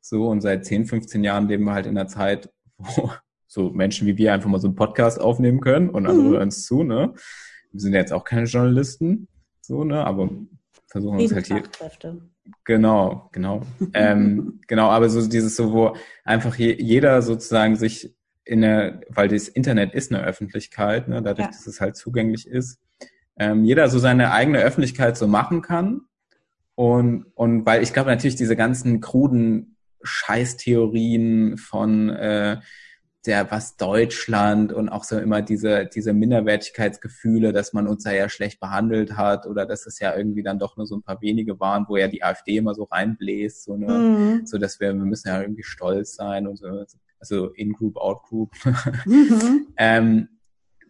[SPEAKER 1] So, und seit 10, 15 Jahren leben wir halt in einer Zeit, wo so Menschen wie wir einfach mal so einen Podcast aufnehmen können und andere mhm. hören es zu, ne? Wir sind jetzt auch keine Journalisten, so, ne? Aber versuchen uns halt hier. Genau, genau. ähm, genau, aber so dieses so, wo einfach je, jeder sozusagen sich in der, weil das Internet ist eine Öffentlichkeit, ne, dadurch, ja. dass es halt zugänglich ist, ähm, jeder so seine eigene Öffentlichkeit so machen kann. Und, und weil ich glaube natürlich diese ganzen kruden Scheißtheorien von äh, der was Deutschland und auch so immer diese diese Minderwertigkeitsgefühle, dass man uns da ja schlecht behandelt hat oder dass es ja irgendwie dann doch nur so ein paar wenige waren, wo ja die AfD immer so reinbläst, so ne, mhm. so dass wir wir müssen ja irgendwie stolz sein und so, also in Group out Group. Mhm. ähm,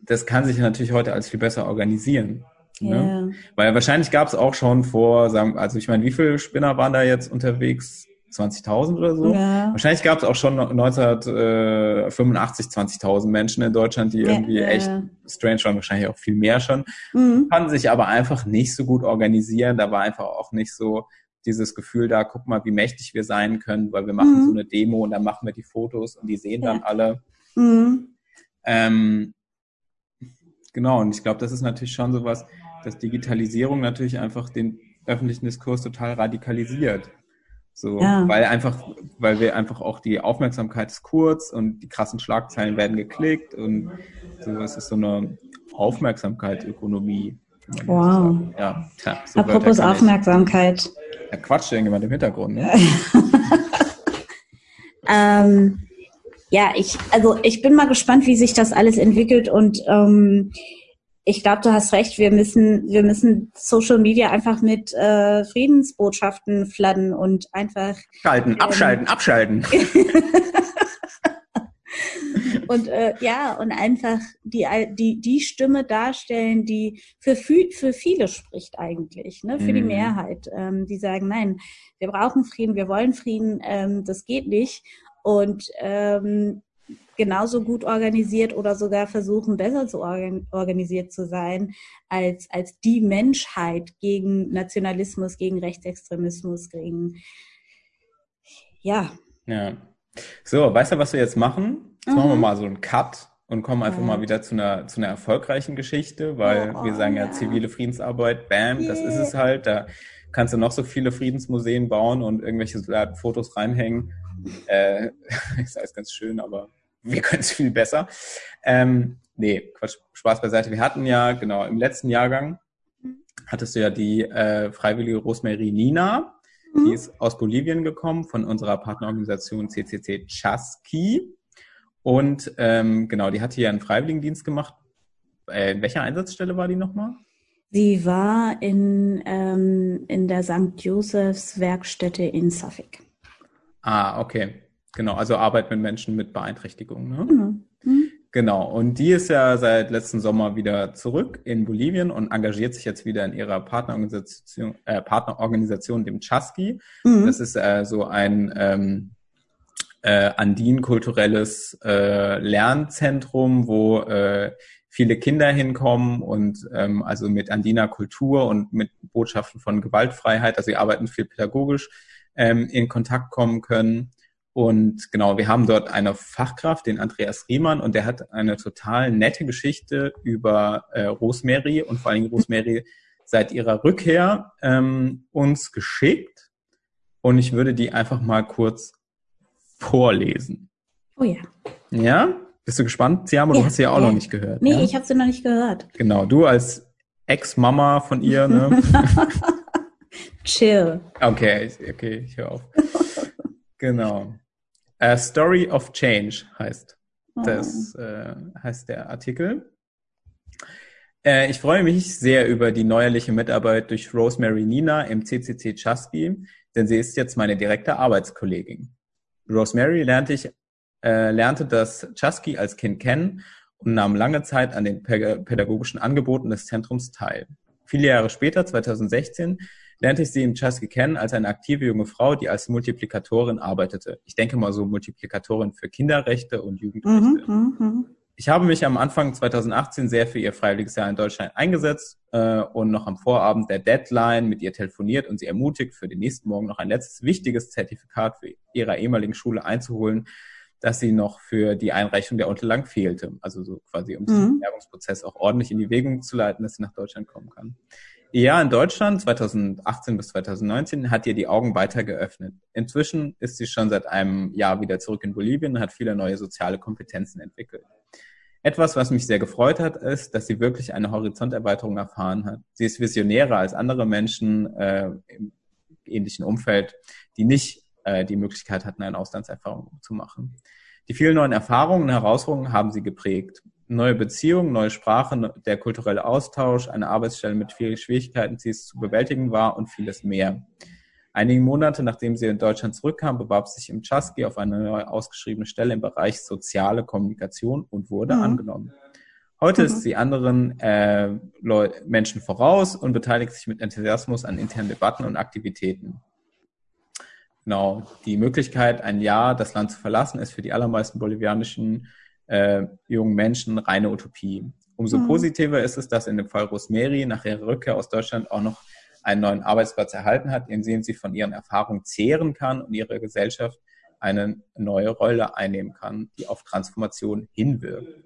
[SPEAKER 1] das kann sich natürlich heute als viel besser organisieren. Ne? Yeah. Weil wahrscheinlich gab es auch schon vor, sagen, also ich meine, wie viele Spinner waren da jetzt unterwegs? 20.000 oder so. Ja. Wahrscheinlich gab es auch schon 1985 20.000 Menschen in Deutschland, die irgendwie ja, echt strange waren, wahrscheinlich auch viel mehr schon, mhm. konnten sich aber einfach nicht so gut organisieren. Da war einfach auch nicht so dieses Gefühl da, guck mal, wie mächtig wir sein können, weil wir machen mhm. so eine Demo und dann machen wir die Fotos und die sehen dann alle. Mhm. Ähm, genau, und ich glaube, das ist natürlich schon so was, dass Digitalisierung natürlich einfach den öffentlichen Diskurs total radikalisiert. So, ja. weil einfach, weil wir einfach auch die Aufmerksamkeit ist kurz und die krassen Schlagzeilen werden geklickt und so, es ist so eine Aufmerksamkeitsökonomie.
[SPEAKER 2] Wow.
[SPEAKER 1] So ja,
[SPEAKER 2] tja, so Apropos Aufmerksamkeit.
[SPEAKER 1] Ja, quatscht irgendjemand im Hintergrund, ne?
[SPEAKER 2] ähm, ja, ich, also ich bin mal gespannt, wie sich das alles entwickelt und ähm, ich glaube, du hast recht. Wir müssen, wir müssen Social Media einfach mit äh, Friedensbotschaften fladden und einfach
[SPEAKER 1] schalten, ähm, abschalten, abschalten.
[SPEAKER 2] und äh, ja, und einfach die, die, die Stimme darstellen, die für, für viele spricht eigentlich, ne? für mhm. die Mehrheit, ähm, die sagen, nein, wir brauchen Frieden, wir wollen Frieden, ähm, das geht nicht. Und ähm, genauso gut organisiert oder sogar versuchen, besser zu organ organisiert zu sein als, als die Menschheit gegen Nationalismus, gegen Rechtsextremismus, gegen, ja.
[SPEAKER 1] Ja. So, weißt du, was wir jetzt machen? Jetzt mhm. machen wir mhm. mal so einen Cut und kommen einfach ja. mal wieder zu einer, zu einer erfolgreichen Geschichte, weil oh, wir sagen ja, ja, zivile Friedensarbeit, bam, yeah. das ist es halt. Da kannst du noch so viele Friedensmuseen bauen und irgendwelche Fotos reinhängen. Äh, ist alles ganz schön, aber wir können es viel besser. Ähm, nee, Quatsch, Spaß beiseite. Wir hatten ja, genau, im letzten Jahrgang hattest du ja die äh, freiwillige Rosemary Nina, mhm. die ist aus Bolivien gekommen, von unserer Partnerorganisation CCC Chasqui. Und ähm, genau, die hat hier einen Freiwilligendienst gemacht. Äh, in welcher Einsatzstelle war die nochmal?
[SPEAKER 2] Sie war in, ähm, in der St. Josephs Werkstätte in Suffolk.
[SPEAKER 1] Ah, okay. Genau, also Arbeit mit Menschen mit Beeinträchtigungen. Ne? Mhm. Mhm. Genau, und die ist ja seit letzten Sommer wieder zurück in Bolivien und engagiert sich jetzt wieder in ihrer Partnerorganisation, äh, Partnerorganisation dem Chasqui. Mhm. Das ist äh, so ein ähm, äh, Andin-kulturelles äh, Lernzentrum, wo äh, viele Kinder hinkommen und ähm, also mit Andiner Kultur und mit Botschaften von Gewaltfreiheit, also sie arbeiten viel pädagogisch, ähm, in Kontakt kommen können. Und genau, wir haben dort eine Fachkraft, den Andreas Riemann, und der hat eine total nette Geschichte über äh, Rosemary und vor allem Rosemary seit ihrer Rückkehr ähm, uns geschickt. Und ich würde die einfach mal kurz vorlesen.
[SPEAKER 2] Oh ja.
[SPEAKER 1] Ja? Bist du gespannt, Siamo? Ja, du hast sie ja auch ja. noch nicht gehört.
[SPEAKER 2] Nee,
[SPEAKER 1] ja?
[SPEAKER 2] ich habe sie noch nicht gehört.
[SPEAKER 1] Genau, du als Ex-Mama von ihr, ne?
[SPEAKER 2] Chill.
[SPEAKER 1] Okay, okay, ich höre auf. Genau. A Story of Change heißt das, oh. äh, heißt der Artikel. Äh, ich freue mich sehr über die neuerliche Mitarbeit durch Rosemary Nina im CCC Chasky, denn sie ist jetzt meine direkte Arbeitskollegin. Rosemary lernte ich, äh, lernte das Chasky als Kind kennen und nahm lange Zeit an den pädagogischen Angeboten des Zentrums teil. Viele Jahre später, 2016, lernte ich sie im Chasky kennen als eine aktive junge Frau, die als Multiplikatorin arbeitete. Ich denke mal so Multiplikatorin für Kinderrechte und Jugendrechte. Mhm, mh, mh. Ich habe mich am Anfang 2018 sehr für ihr freiwilliges Jahr in Deutschland eingesetzt äh, und noch am Vorabend der Deadline mit ihr telefoniert und sie ermutigt, für den nächsten Morgen noch ein letztes wichtiges Zertifikat für ihrer ehemaligen Schule einzuholen, dass sie noch für die Einreichung der Unterlagen fehlte. Also so quasi, um mhm. diesen Bewerbungsprozess auch ordentlich in die Wege zu leiten, dass sie nach Deutschland kommen kann. Ja, in Deutschland 2018 bis 2019 hat ihr die Augen weiter geöffnet. Inzwischen ist sie schon seit einem Jahr wieder zurück in Bolivien und hat viele neue soziale Kompetenzen entwickelt. Etwas, was mich sehr gefreut hat, ist, dass sie wirklich eine Horizonterweiterung erfahren hat. Sie ist visionärer als andere Menschen äh, im ähnlichen Umfeld, die nicht äh, die Möglichkeit hatten, eine Auslandserfahrung zu machen. Die vielen neuen Erfahrungen und Herausforderungen haben sie geprägt neue Beziehungen, neue Sprache, der kulturelle Austausch, eine Arbeitsstelle mit vielen Schwierigkeiten, die es zu bewältigen war und vieles mehr. Einige Monate nachdem sie in Deutschland zurückkam, bewarb sich im Chasky auf eine neu ausgeschriebene Stelle im Bereich soziale Kommunikation und wurde mhm. angenommen. Heute mhm. ist sie anderen äh, Menschen voraus und beteiligt sich mit Enthusiasmus an internen Debatten und Aktivitäten. Genau, die Möglichkeit, ein Jahr das Land zu verlassen, ist für die allermeisten bolivianischen äh, jungen Menschen reine Utopie. Umso mhm. positiver ist es, dass in dem Fall Rosemary nach ihrer Rückkehr aus Deutschland auch noch einen neuen Arbeitsplatz erhalten hat, in dem sie von ihren Erfahrungen zehren kann und ihre Gesellschaft eine neue Rolle einnehmen kann, die auf Transformation hinwirkt.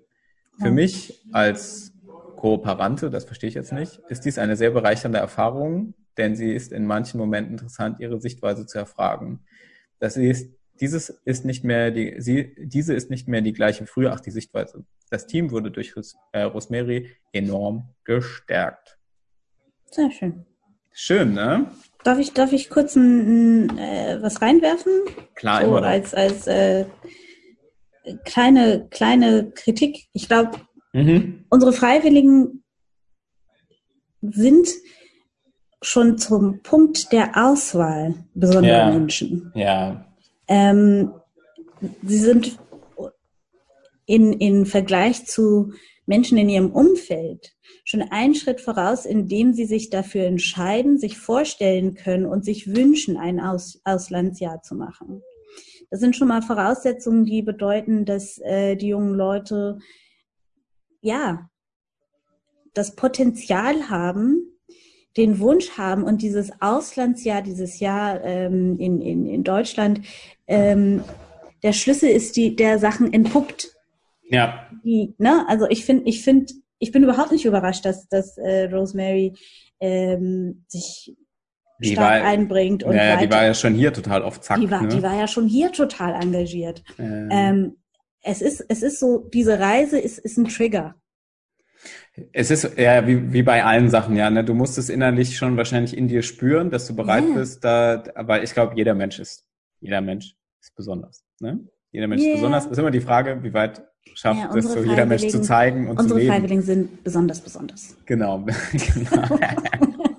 [SPEAKER 1] Für mich als Kooperante, das verstehe ich jetzt nicht, ist dies eine sehr bereichernde Erfahrung, denn sie ist in manchen Momenten interessant, ihre Sichtweise zu erfragen. Das ist dieses ist nicht mehr die, sie, diese ist nicht mehr die gleiche früher, ach, die Sichtweise. Das Team wurde durch äh, Rosemary enorm gestärkt.
[SPEAKER 2] Sehr schön.
[SPEAKER 1] Schön, ne?
[SPEAKER 2] Darf ich, darf ich kurz ein, äh, was reinwerfen?
[SPEAKER 1] Klar,
[SPEAKER 2] so
[SPEAKER 1] immer.
[SPEAKER 2] Als, als äh, kleine, kleine Kritik. Ich glaube, mhm. unsere Freiwilligen sind schon zum Punkt der Auswahl besonderer
[SPEAKER 1] ja.
[SPEAKER 2] Menschen.
[SPEAKER 1] Ja,
[SPEAKER 2] ähm, sie sind in, in Vergleich zu Menschen in ihrem Umfeld schon einen Schritt voraus, indem sie sich dafür entscheiden, sich vorstellen können und sich wünschen, ein Aus Auslandsjahr zu machen. Das sind schon mal Voraussetzungen, die bedeuten, dass äh, die jungen Leute ja das Potenzial haben, den Wunsch haben und dieses Auslandsjahr, dieses Jahr ähm, in, in, in Deutschland, ähm, der Schlüssel ist, die der Sachen entpuppt.
[SPEAKER 1] Ja.
[SPEAKER 2] Die, ne? Also ich finde, ich finde, ich bin überhaupt nicht überrascht, dass, dass äh, Rosemary ähm, sich die stark war, einbringt.
[SPEAKER 1] Und ja, die war ja schon hier total auf Zack.
[SPEAKER 2] Die war,
[SPEAKER 1] ne?
[SPEAKER 2] die war ja schon hier total engagiert. Ähm. Ähm, es ist, es ist so, diese Reise ist, ist ein Trigger.
[SPEAKER 1] Es ist ja wie, wie bei allen Sachen, ja. Ne? Du musst es innerlich schon wahrscheinlich in dir spüren, dass du bereit yeah. bist, da, aber ich glaube, jeder Mensch ist, jeder Mensch ist besonders. Ne? Jeder Mensch yeah. ist besonders. ist immer die Frage, wie weit schafft ja, es so jeder Mensch zu zeigen und
[SPEAKER 2] unsere
[SPEAKER 1] zu
[SPEAKER 2] Unsere Freiwilligen sind besonders besonders.
[SPEAKER 1] Genau. genau.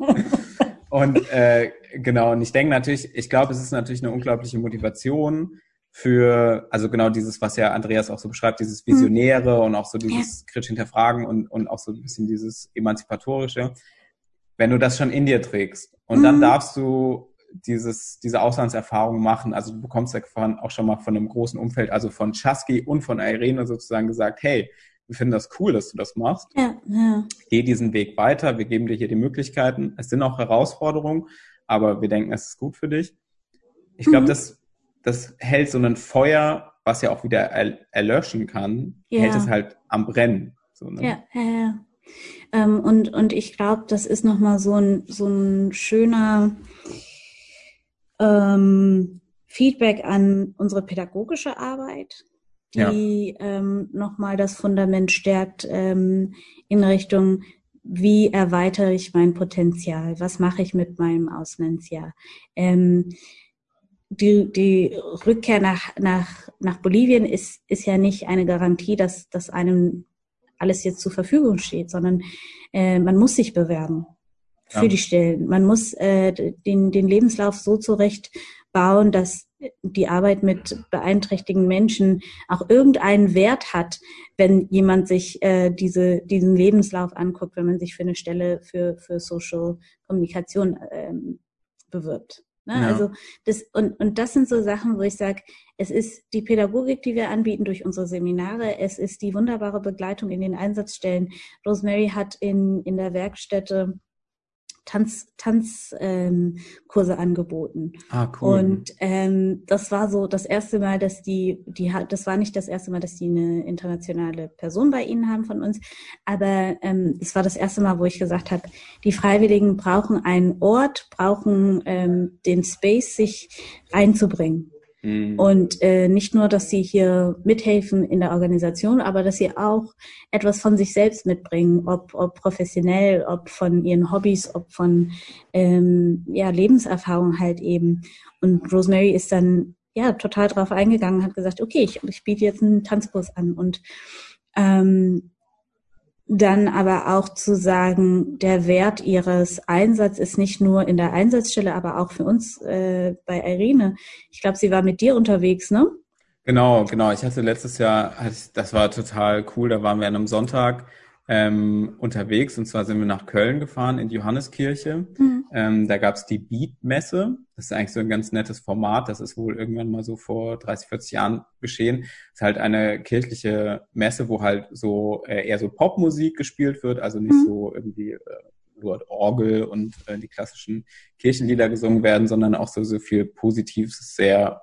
[SPEAKER 1] und äh, genau, und ich denke natürlich, ich glaube, es ist natürlich eine unglaubliche Motivation, für, also genau dieses, was ja Andreas auch so beschreibt, dieses mhm. Visionäre und auch so dieses ja. kritisch hinterfragen und, und auch so ein bisschen dieses emanzipatorische. Wenn du das schon in dir trägst und mhm. dann darfst du dieses, diese Auslandserfahrung machen, also du bekommst ja auch schon mal von einem großen Umfeld, also von Chasky und von Irene sozusagen gesagt, hey, wir finden das cool, dass du das machst.
[SPEAKER 2] Ja, ja.
[SPEAKER 1] Geh diesen Weg weiter, wir geben dir hier die Möglichkeiten. Es sind auch Herausforderungen, aber wir denken, es ist gut für dich. Ich glaube, mhm. das das hält so ein Feuer, was ja auch wieder erlöschen kann, ja. hält es halt am Brennen. So,
[SPEAKER 2] ne? Ja, ja, ja. Ähm, und, und ich glaube, das ist nochmal so ein, so ein schöner ähm, Feedback an unsere pädagogische Arbeit, die ja. ähm, nochmal das Fundament stärkt ähm, in Richtung, wie erweitere ich mein Potenzial? Was mache ich mit meinem Auslandsjahr? Ähm, die, die Rückkehr nach, nach, nach Bolivien ist, ist ja nicht eine Garantie, dass, dass einem alles jetzt zur Verfügung steht, sondern äh, man muss sich bewerben für ja. die Stellen. Man muss äh, den, den Lebenslauf so zurecht bauen, dass die Arbeit mit beeinträchtigten Menschen auch irgendeinen Wert hat, wenn jemand sich äh, diese, diesen Lebenslauf anguckt, wenn man sich für eine Stelle für, für Social Kommunikation ähm, bewirbt. Ne? Ja. Also das, und, und das sind so Sachen, wo ich sage, es ist die Pädagogik, die wir anbieten durch unsere Seminare, es ist die wunderbare Begleitung in den Einsatzstellen. Rosemary hat in, in der Werkstätte Tanz, Tanzkurse ähm, Kurse angeboten.
[SPEAKER 1] Ah, cool.
[SPEAKER 2] Und ähm, das war so das erste Mal, dass die, die hat, das war nicht das erste Mal, dass die eine internationale Person bei ihnen haben von uns, aber ähm, es war das erste Mal, wo ich gesagt habe, die Freiwilligen brauchen einen Ort, brauchen ähm, den Space, sich einzubringen. Mhm. Und äh, nicht nur, dass sie hier mithelfen in der Organisation, aber dass sie auch etwas von sich selbst mitbringen, ob, ob professionell, ob von ihren Hobbys, ob von ähm, ja, Lebenserfahrung halt eben. Und Rosemary ist dann ja total drauf eingegangen, hat gesagt, okay, ich, ich biete jetzt einen Tanzkurs an und ähm, dann aber auch zu sagen, der Wert ihres Einsatzes ist nicht nur in der Einsatzstelle, aber auch für uns äh, bei Irene. Ich glaube, sie war mit dir unterwegs, ne?
[SPEAKER 1] Genau, genau. Ich hatte letztes Jahr, das war total cool, da waren wir an einem Sonntag ähm, unterwegs und zwar sind wir nach Köln gefahren in die Johanneskirche. Mhm. Ähm, da gab's die Beat-Messe. Das ist eigentlich so ein ganz nettes Format. Das ist wohl irgendwann mal so vor 30, 40 Jahren geschehen. Das ist halt eine kirchliche Messe, wo halt so äh, eher so Popmusik gespielt wird, also nicht mhm. so irgendwie äh, nur Orgel und äh, die klassischen Kirchenlieder gesungen werden, sondern auch so, so viel Positives, sehr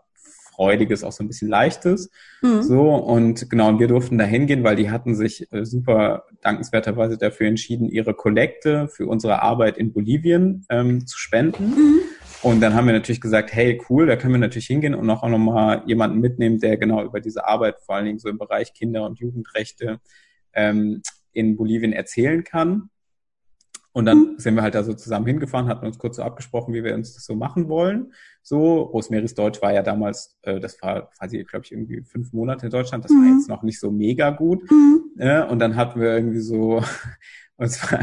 [SPEAKER 1] Freudiges, auch so ein bisschen Leichtes. Mhm. So, und genau, und wir durften da hingehen, weil die hatten sich äh, super dankenswerterweise dafür entschieden, ihre Kollekte für unsere Arbeit in Bolivien ähm, zu spenden. Mhm. Und dann haben wir natürlich gesagt, hey, cool, da können wir natürlich hingehen und auch, nochmal jemanden mitnehmen, der genau über diese Arbeit, vor allen Dingen so im Bereich Kinder- und Jugendrechte ähm, in Bolivien erzählen kann. Und dann mhm. sind wir halt da so zusammen hingefahren, hatten uns kurz so abgesprochen, wie wir uns das so machen wollen. So, Rosemary's Deutsch war ja damals, äh, das war quasi, glaube ich, irgendwie fünf Monate in Deutschland. Das mhm. war jetzt noch nicht so mega gut. Mhm. Äh, und dann hatten wir irgendwie so, und es war,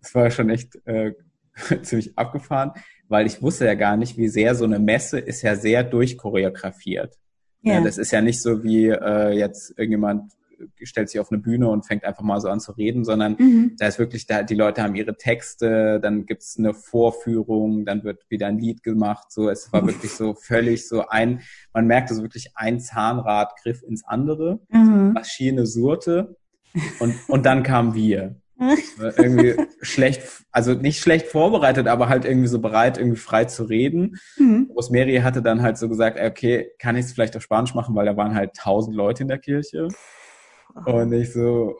[SPEAKER 1] es war schon echt äh, ziemlich abgefahren, weil ich wusste ja gar nicht, wie sehr so eine Messe ist ja sehr durchchoreografiert. Ja. ja das ist ja nicht so wie äh, jetzt irgendjemand stellt sich auf eine Bühne und fängt einfach mal so an zu reden, sondern mhm. da ist wirklich, da die Leute haben ihre Texte, dann gibt's eine Vorführung, dann wird wieder ein Lied gemacht. So, es war wirklich so völlig so ein, man merkte so wirklich ein Zahnrad griff ins andere, mhm. Maschine surte und, und dann kamen wir. irgendwie schlecht, also nicht schlecht vorbereitet, aber halt irgendwie so bereit, irgendwie frei zu reden. Mhm. Rosemary hatte dann halt so gesagt, okay, kann ich es vielleicht auf Spanisch machen, weil da waren halt tausend Leute in der Kirche. Und ich so,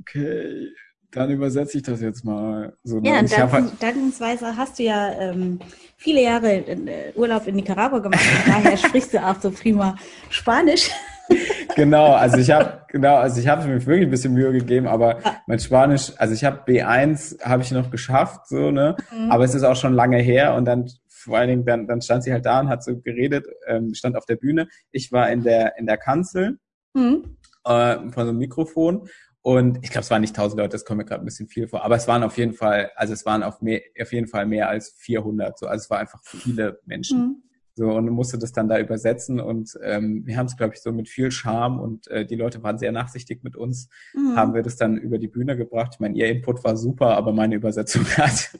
[SPEAKER 1] okay, dann übersetze ich das jetzt mal. So,
[SPEAKER 2] ja, und danken, halt dankensweise hast du ja ähm, viele Jahre in, äh, Urlaub in Nicaragua gemacht und daher sprichst du auch so prima Spanisch
[SPEAKER 1] genau, also ich habe genau, also ich habe mir wirklich ein bisschen Mühe gegeben, aber mein Spanisch, also ich habe B1 habe ich noch geschafft, so ne, mhm. aber es ist auch schon lange her und dann vor allen Dingen dann, dann stand sie halt da und hat so geredet, ähm, stand auf der Bühne. Ich war in der in der Kanzel mhm. Äh, von so einem Mikrofon und ich glaube, es waren nicht tausend Leute, das kommt mir gerade ein bisschen viel vor, aber es waren auf jeden Fall, also es waren auf, mehr, auf jeden Fall mehr als 400, so, also es war einfach viele Menschen. Mhm. So, und musste das dann da übersetzen und ähm, wir haben es, glaube ich, so mit viel Charme und äh, die Leute waren sehr nachsichtig mit uns, mhm. haben wir das dann über die Bühne gebracht. Ich meine, ihr Input war super, aber meine Übersetzung hat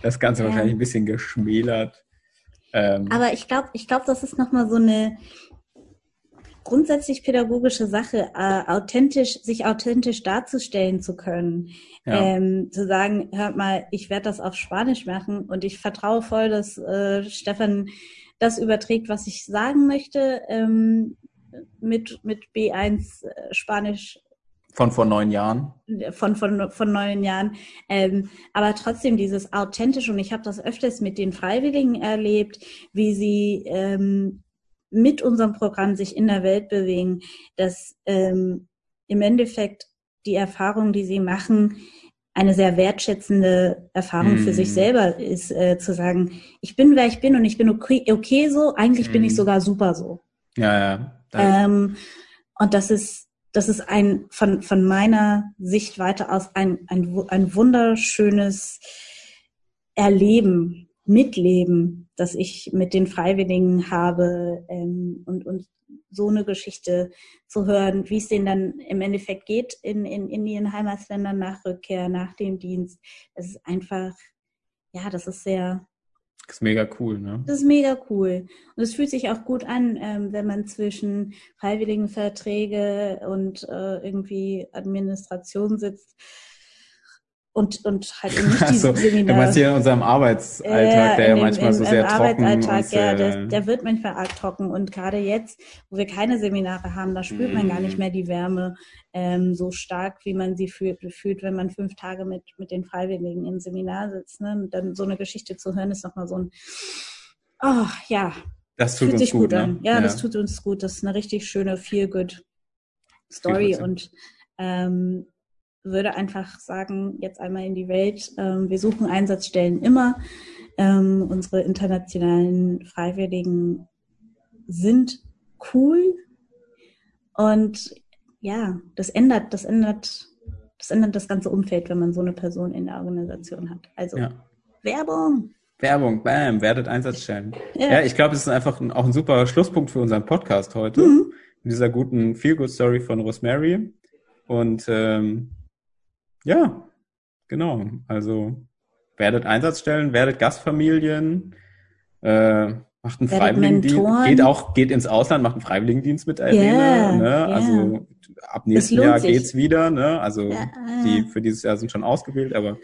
[SPEAKER 1] das Ganze ja. wahrscheinlich ein bisschen geschmälert.
[SPEAKER 2] Ähm, aber ich glaube, ich glaube, das ist nochmal so eine grundsätzlich pädagogische Sache, äh, authentisch, sich authentisch darzustellen zu können. Ja. Ähm, zu sagen, hört mal, ich werde das auf Spanisch machen und ich vertraue voll, dass äh, Stefan das überträgt, was ich sagen möchte, ähm, mit, mit B1 äh, Spanisch.
[SPEAKER 1] Von vor neun Jahren?
[SPEAKER 2] Von, von, von neun Jahren. Ähm, aber trotzdem dieses authentisch und ich habe das öfters mit den Freiwilligen erlebt, wie sie ähm, mit unserem Programm sich in der Welt bewegen, dass ähm, im Endeffekt die Erfahrung, die sie machen, eine sehr wertschätzende Erfahrung mm. für sich mhm. selber ist, äh, zu sagen, ich bin wer ich bin und ich bin okay, okay so, eigentlich mm. bin ich mhm. sogar super so.
[SPEAKER 1] Ja, ja.
[SPEAKER 2] Ähm, und das ist, das ist ein von, von meiner Sichtweite aus ein, ein, ein wunderschönes Erleben Mitleben, das ich mit den Freiwilligen habe ähm, und, und so eine Geschichte zu hören, wie es denen dann im Endeffekt geht in, in, in ihren Heimatländern nach Rückkehr, nach dem Dienst. Das ist einfach, ja, das ist sehr.
[SPEAKER 1] Das ist mega cool, ne?
[SPEAKER 2] Das ist mega cool. Und es fühlt sich auch gut an, ähm, wenn man zwischen Freiwilligenverträge und äh, irgendwie Administration sitzt und, und halt eben nicht diese
[SPEAKER 1] so, Seminare. Du meinst hier in unserem Arbeitsalltag, der ja manchmal im, so sehr trocken
[SPEAKER 2] ist. Ja, der, der wird manchmal arg trocken und gerade jetzt, wo wir keine Seminare haben, da spürt mm. man gar nicht mhm. mehr die Wärme ähm, so stark, wie man sie fühlt, fühlt, wenn man fünf Tage mit, mit den Freiwilligen im Seminar sitzt. Ne? Dann so eine Geschichte zu hören, ist nochmal so ein, oh ja,
[SPEAKER 1] das tut fühlt uns sich gut, gut
[SPEAKER 2] ne? an. Ja, ja, das tut uns gut. Das ist eine richtig schöne Feel-Good-Story und ähm, würde einfach sagen, jetzt einmal in die Welt. Ähm, wir suchen Einsatzstellen immer. Ähm, unsere internationalen Freiwilligen sind cool. Und ja, das ändert, das ändert, das ändert das ganze Umfeld, wenn man so eine Person in der Organisation hat. Also ja. Werbung.
[SPEAKER 1] Werbung, bam, werdet Einsatzstellen. Ja, ja ich glaube, es ist einfach ein, auch ein super Schlusspunkt für unseren Podcast heute. Mhm. Mit dieser guten Feel-Good-Story von Rosemary. Und ähm, ja, genau. Also werdet Einsatzstellen, werdet Gastfamilien, äh, macht einen Freiwilligendienst, geht auch, geht ins Ausland, macht einen Freiwilligendienst mit Irene, yeah, ne? Yeah. Also ab nächstes Jahr sich. geht's wieder, ne? Also ja. die für dieses Jahr sind schon ausgewählt, aber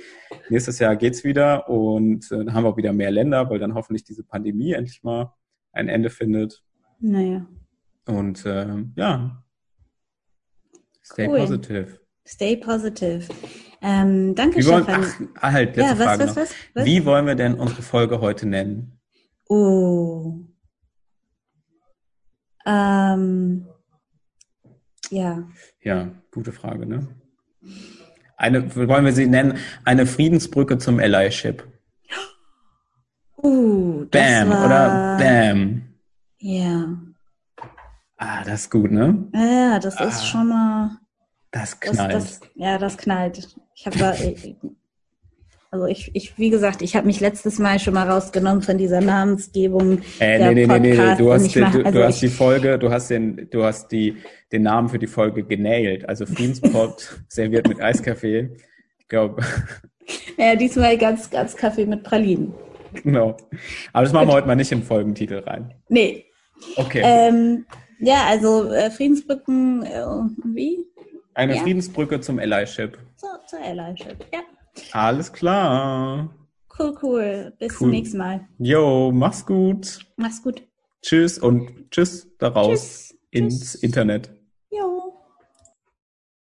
[SPEAKER 1] nächstes Jahr geht's wieder und äh, dann haben wir auch wieder mehr Länder, weil dann hoffentlich diese Pandemie endlich mal ein Ende findet.
[SPEAKER 2] Naja.
[SPEAKER 1] Und äh, ja. Stay cool. positive.
[SPEAKER 2] Stay positive. Ähm, danke,
[SPEAKER 1] Wie wollen, Ach, halt, letzte ja, was, Frage was, was, was, Wie wollen wir denn unsere Folge heute nennen?
[SPEAKER 2] Oh. Ähm, ja.
[SPEAKER 1] Ja, gute Frage, ne? Eine, wollen wir sie nennen? Eine Friedensbrücke zum Allyship.
[SPEAKER 2] Uh,
[SPEAKER 1] Bam, war... oder Bam.
[SPEAKER 2] Ja.
[SPEAKER 1] Ah, das ist gut, ne?
[SPEAKER 2] Ja, das ah. ist schon mal.
[SPEAKER 1] Das knallt.
[SPEAKER 2] Das, das, ja, das knallt. Ich habe da. Also ich, ich wie gesagt, ich habe mich letztes Mal schon mal rausgenommen von dieser Namensgebung.
[SPEAKER 1] Äh,
[SPEAKER 2] der
[SPEAKER 1] nee, nee, nee, nee, du hast,
[SPEAKER 2] mach-
[SPEAKER 1] du,
[SPEAKER 2] also
[SPEAKER 1] du hast die Folge, du hast den, du hast die, den Namen für die Folge genailt. Also Friedenspott serviert mit Eiskaffee. Ich glaube,
[SPEAKER 2] Ja, diesmal ganz, ganz Kaffee mit Pralinen.
[SPEAKER 1] genau. Aber das machen wir heute mal nicht im Folgentitel rein.
[SPEAKER 2] Nee.
[SPEAKER 1] Okay.
[SPEAKER 2] Ähm, ja, also äh, Friedensbrücken, äh, wie?
[SPEAKER 1] Eine
[SPEAKER 2] ja.
[SPEAKER 1] Friedensbrücke zum Ally-Ship.
[SPEAKER 2] So, zur Allyship. Ja.
[SPEAKER 1] Alles klar.
[SPEAKER 2] Cool, cool. Bis
[SPEAKER 1] Cool.
[SPEAKER 2] zum nächsten Mal.
[SPEAKER 1] Jo, mach's gut.
[SPEAKER 2] Mach's gut.
[SPEAKER 1] Tschüss und tschüss daraus
[SPEAKER 2] Tschüss.
[SPEAKER 1] ins
[SPEAKER 2] Tschüss.
[SPEAKER 1] Internet.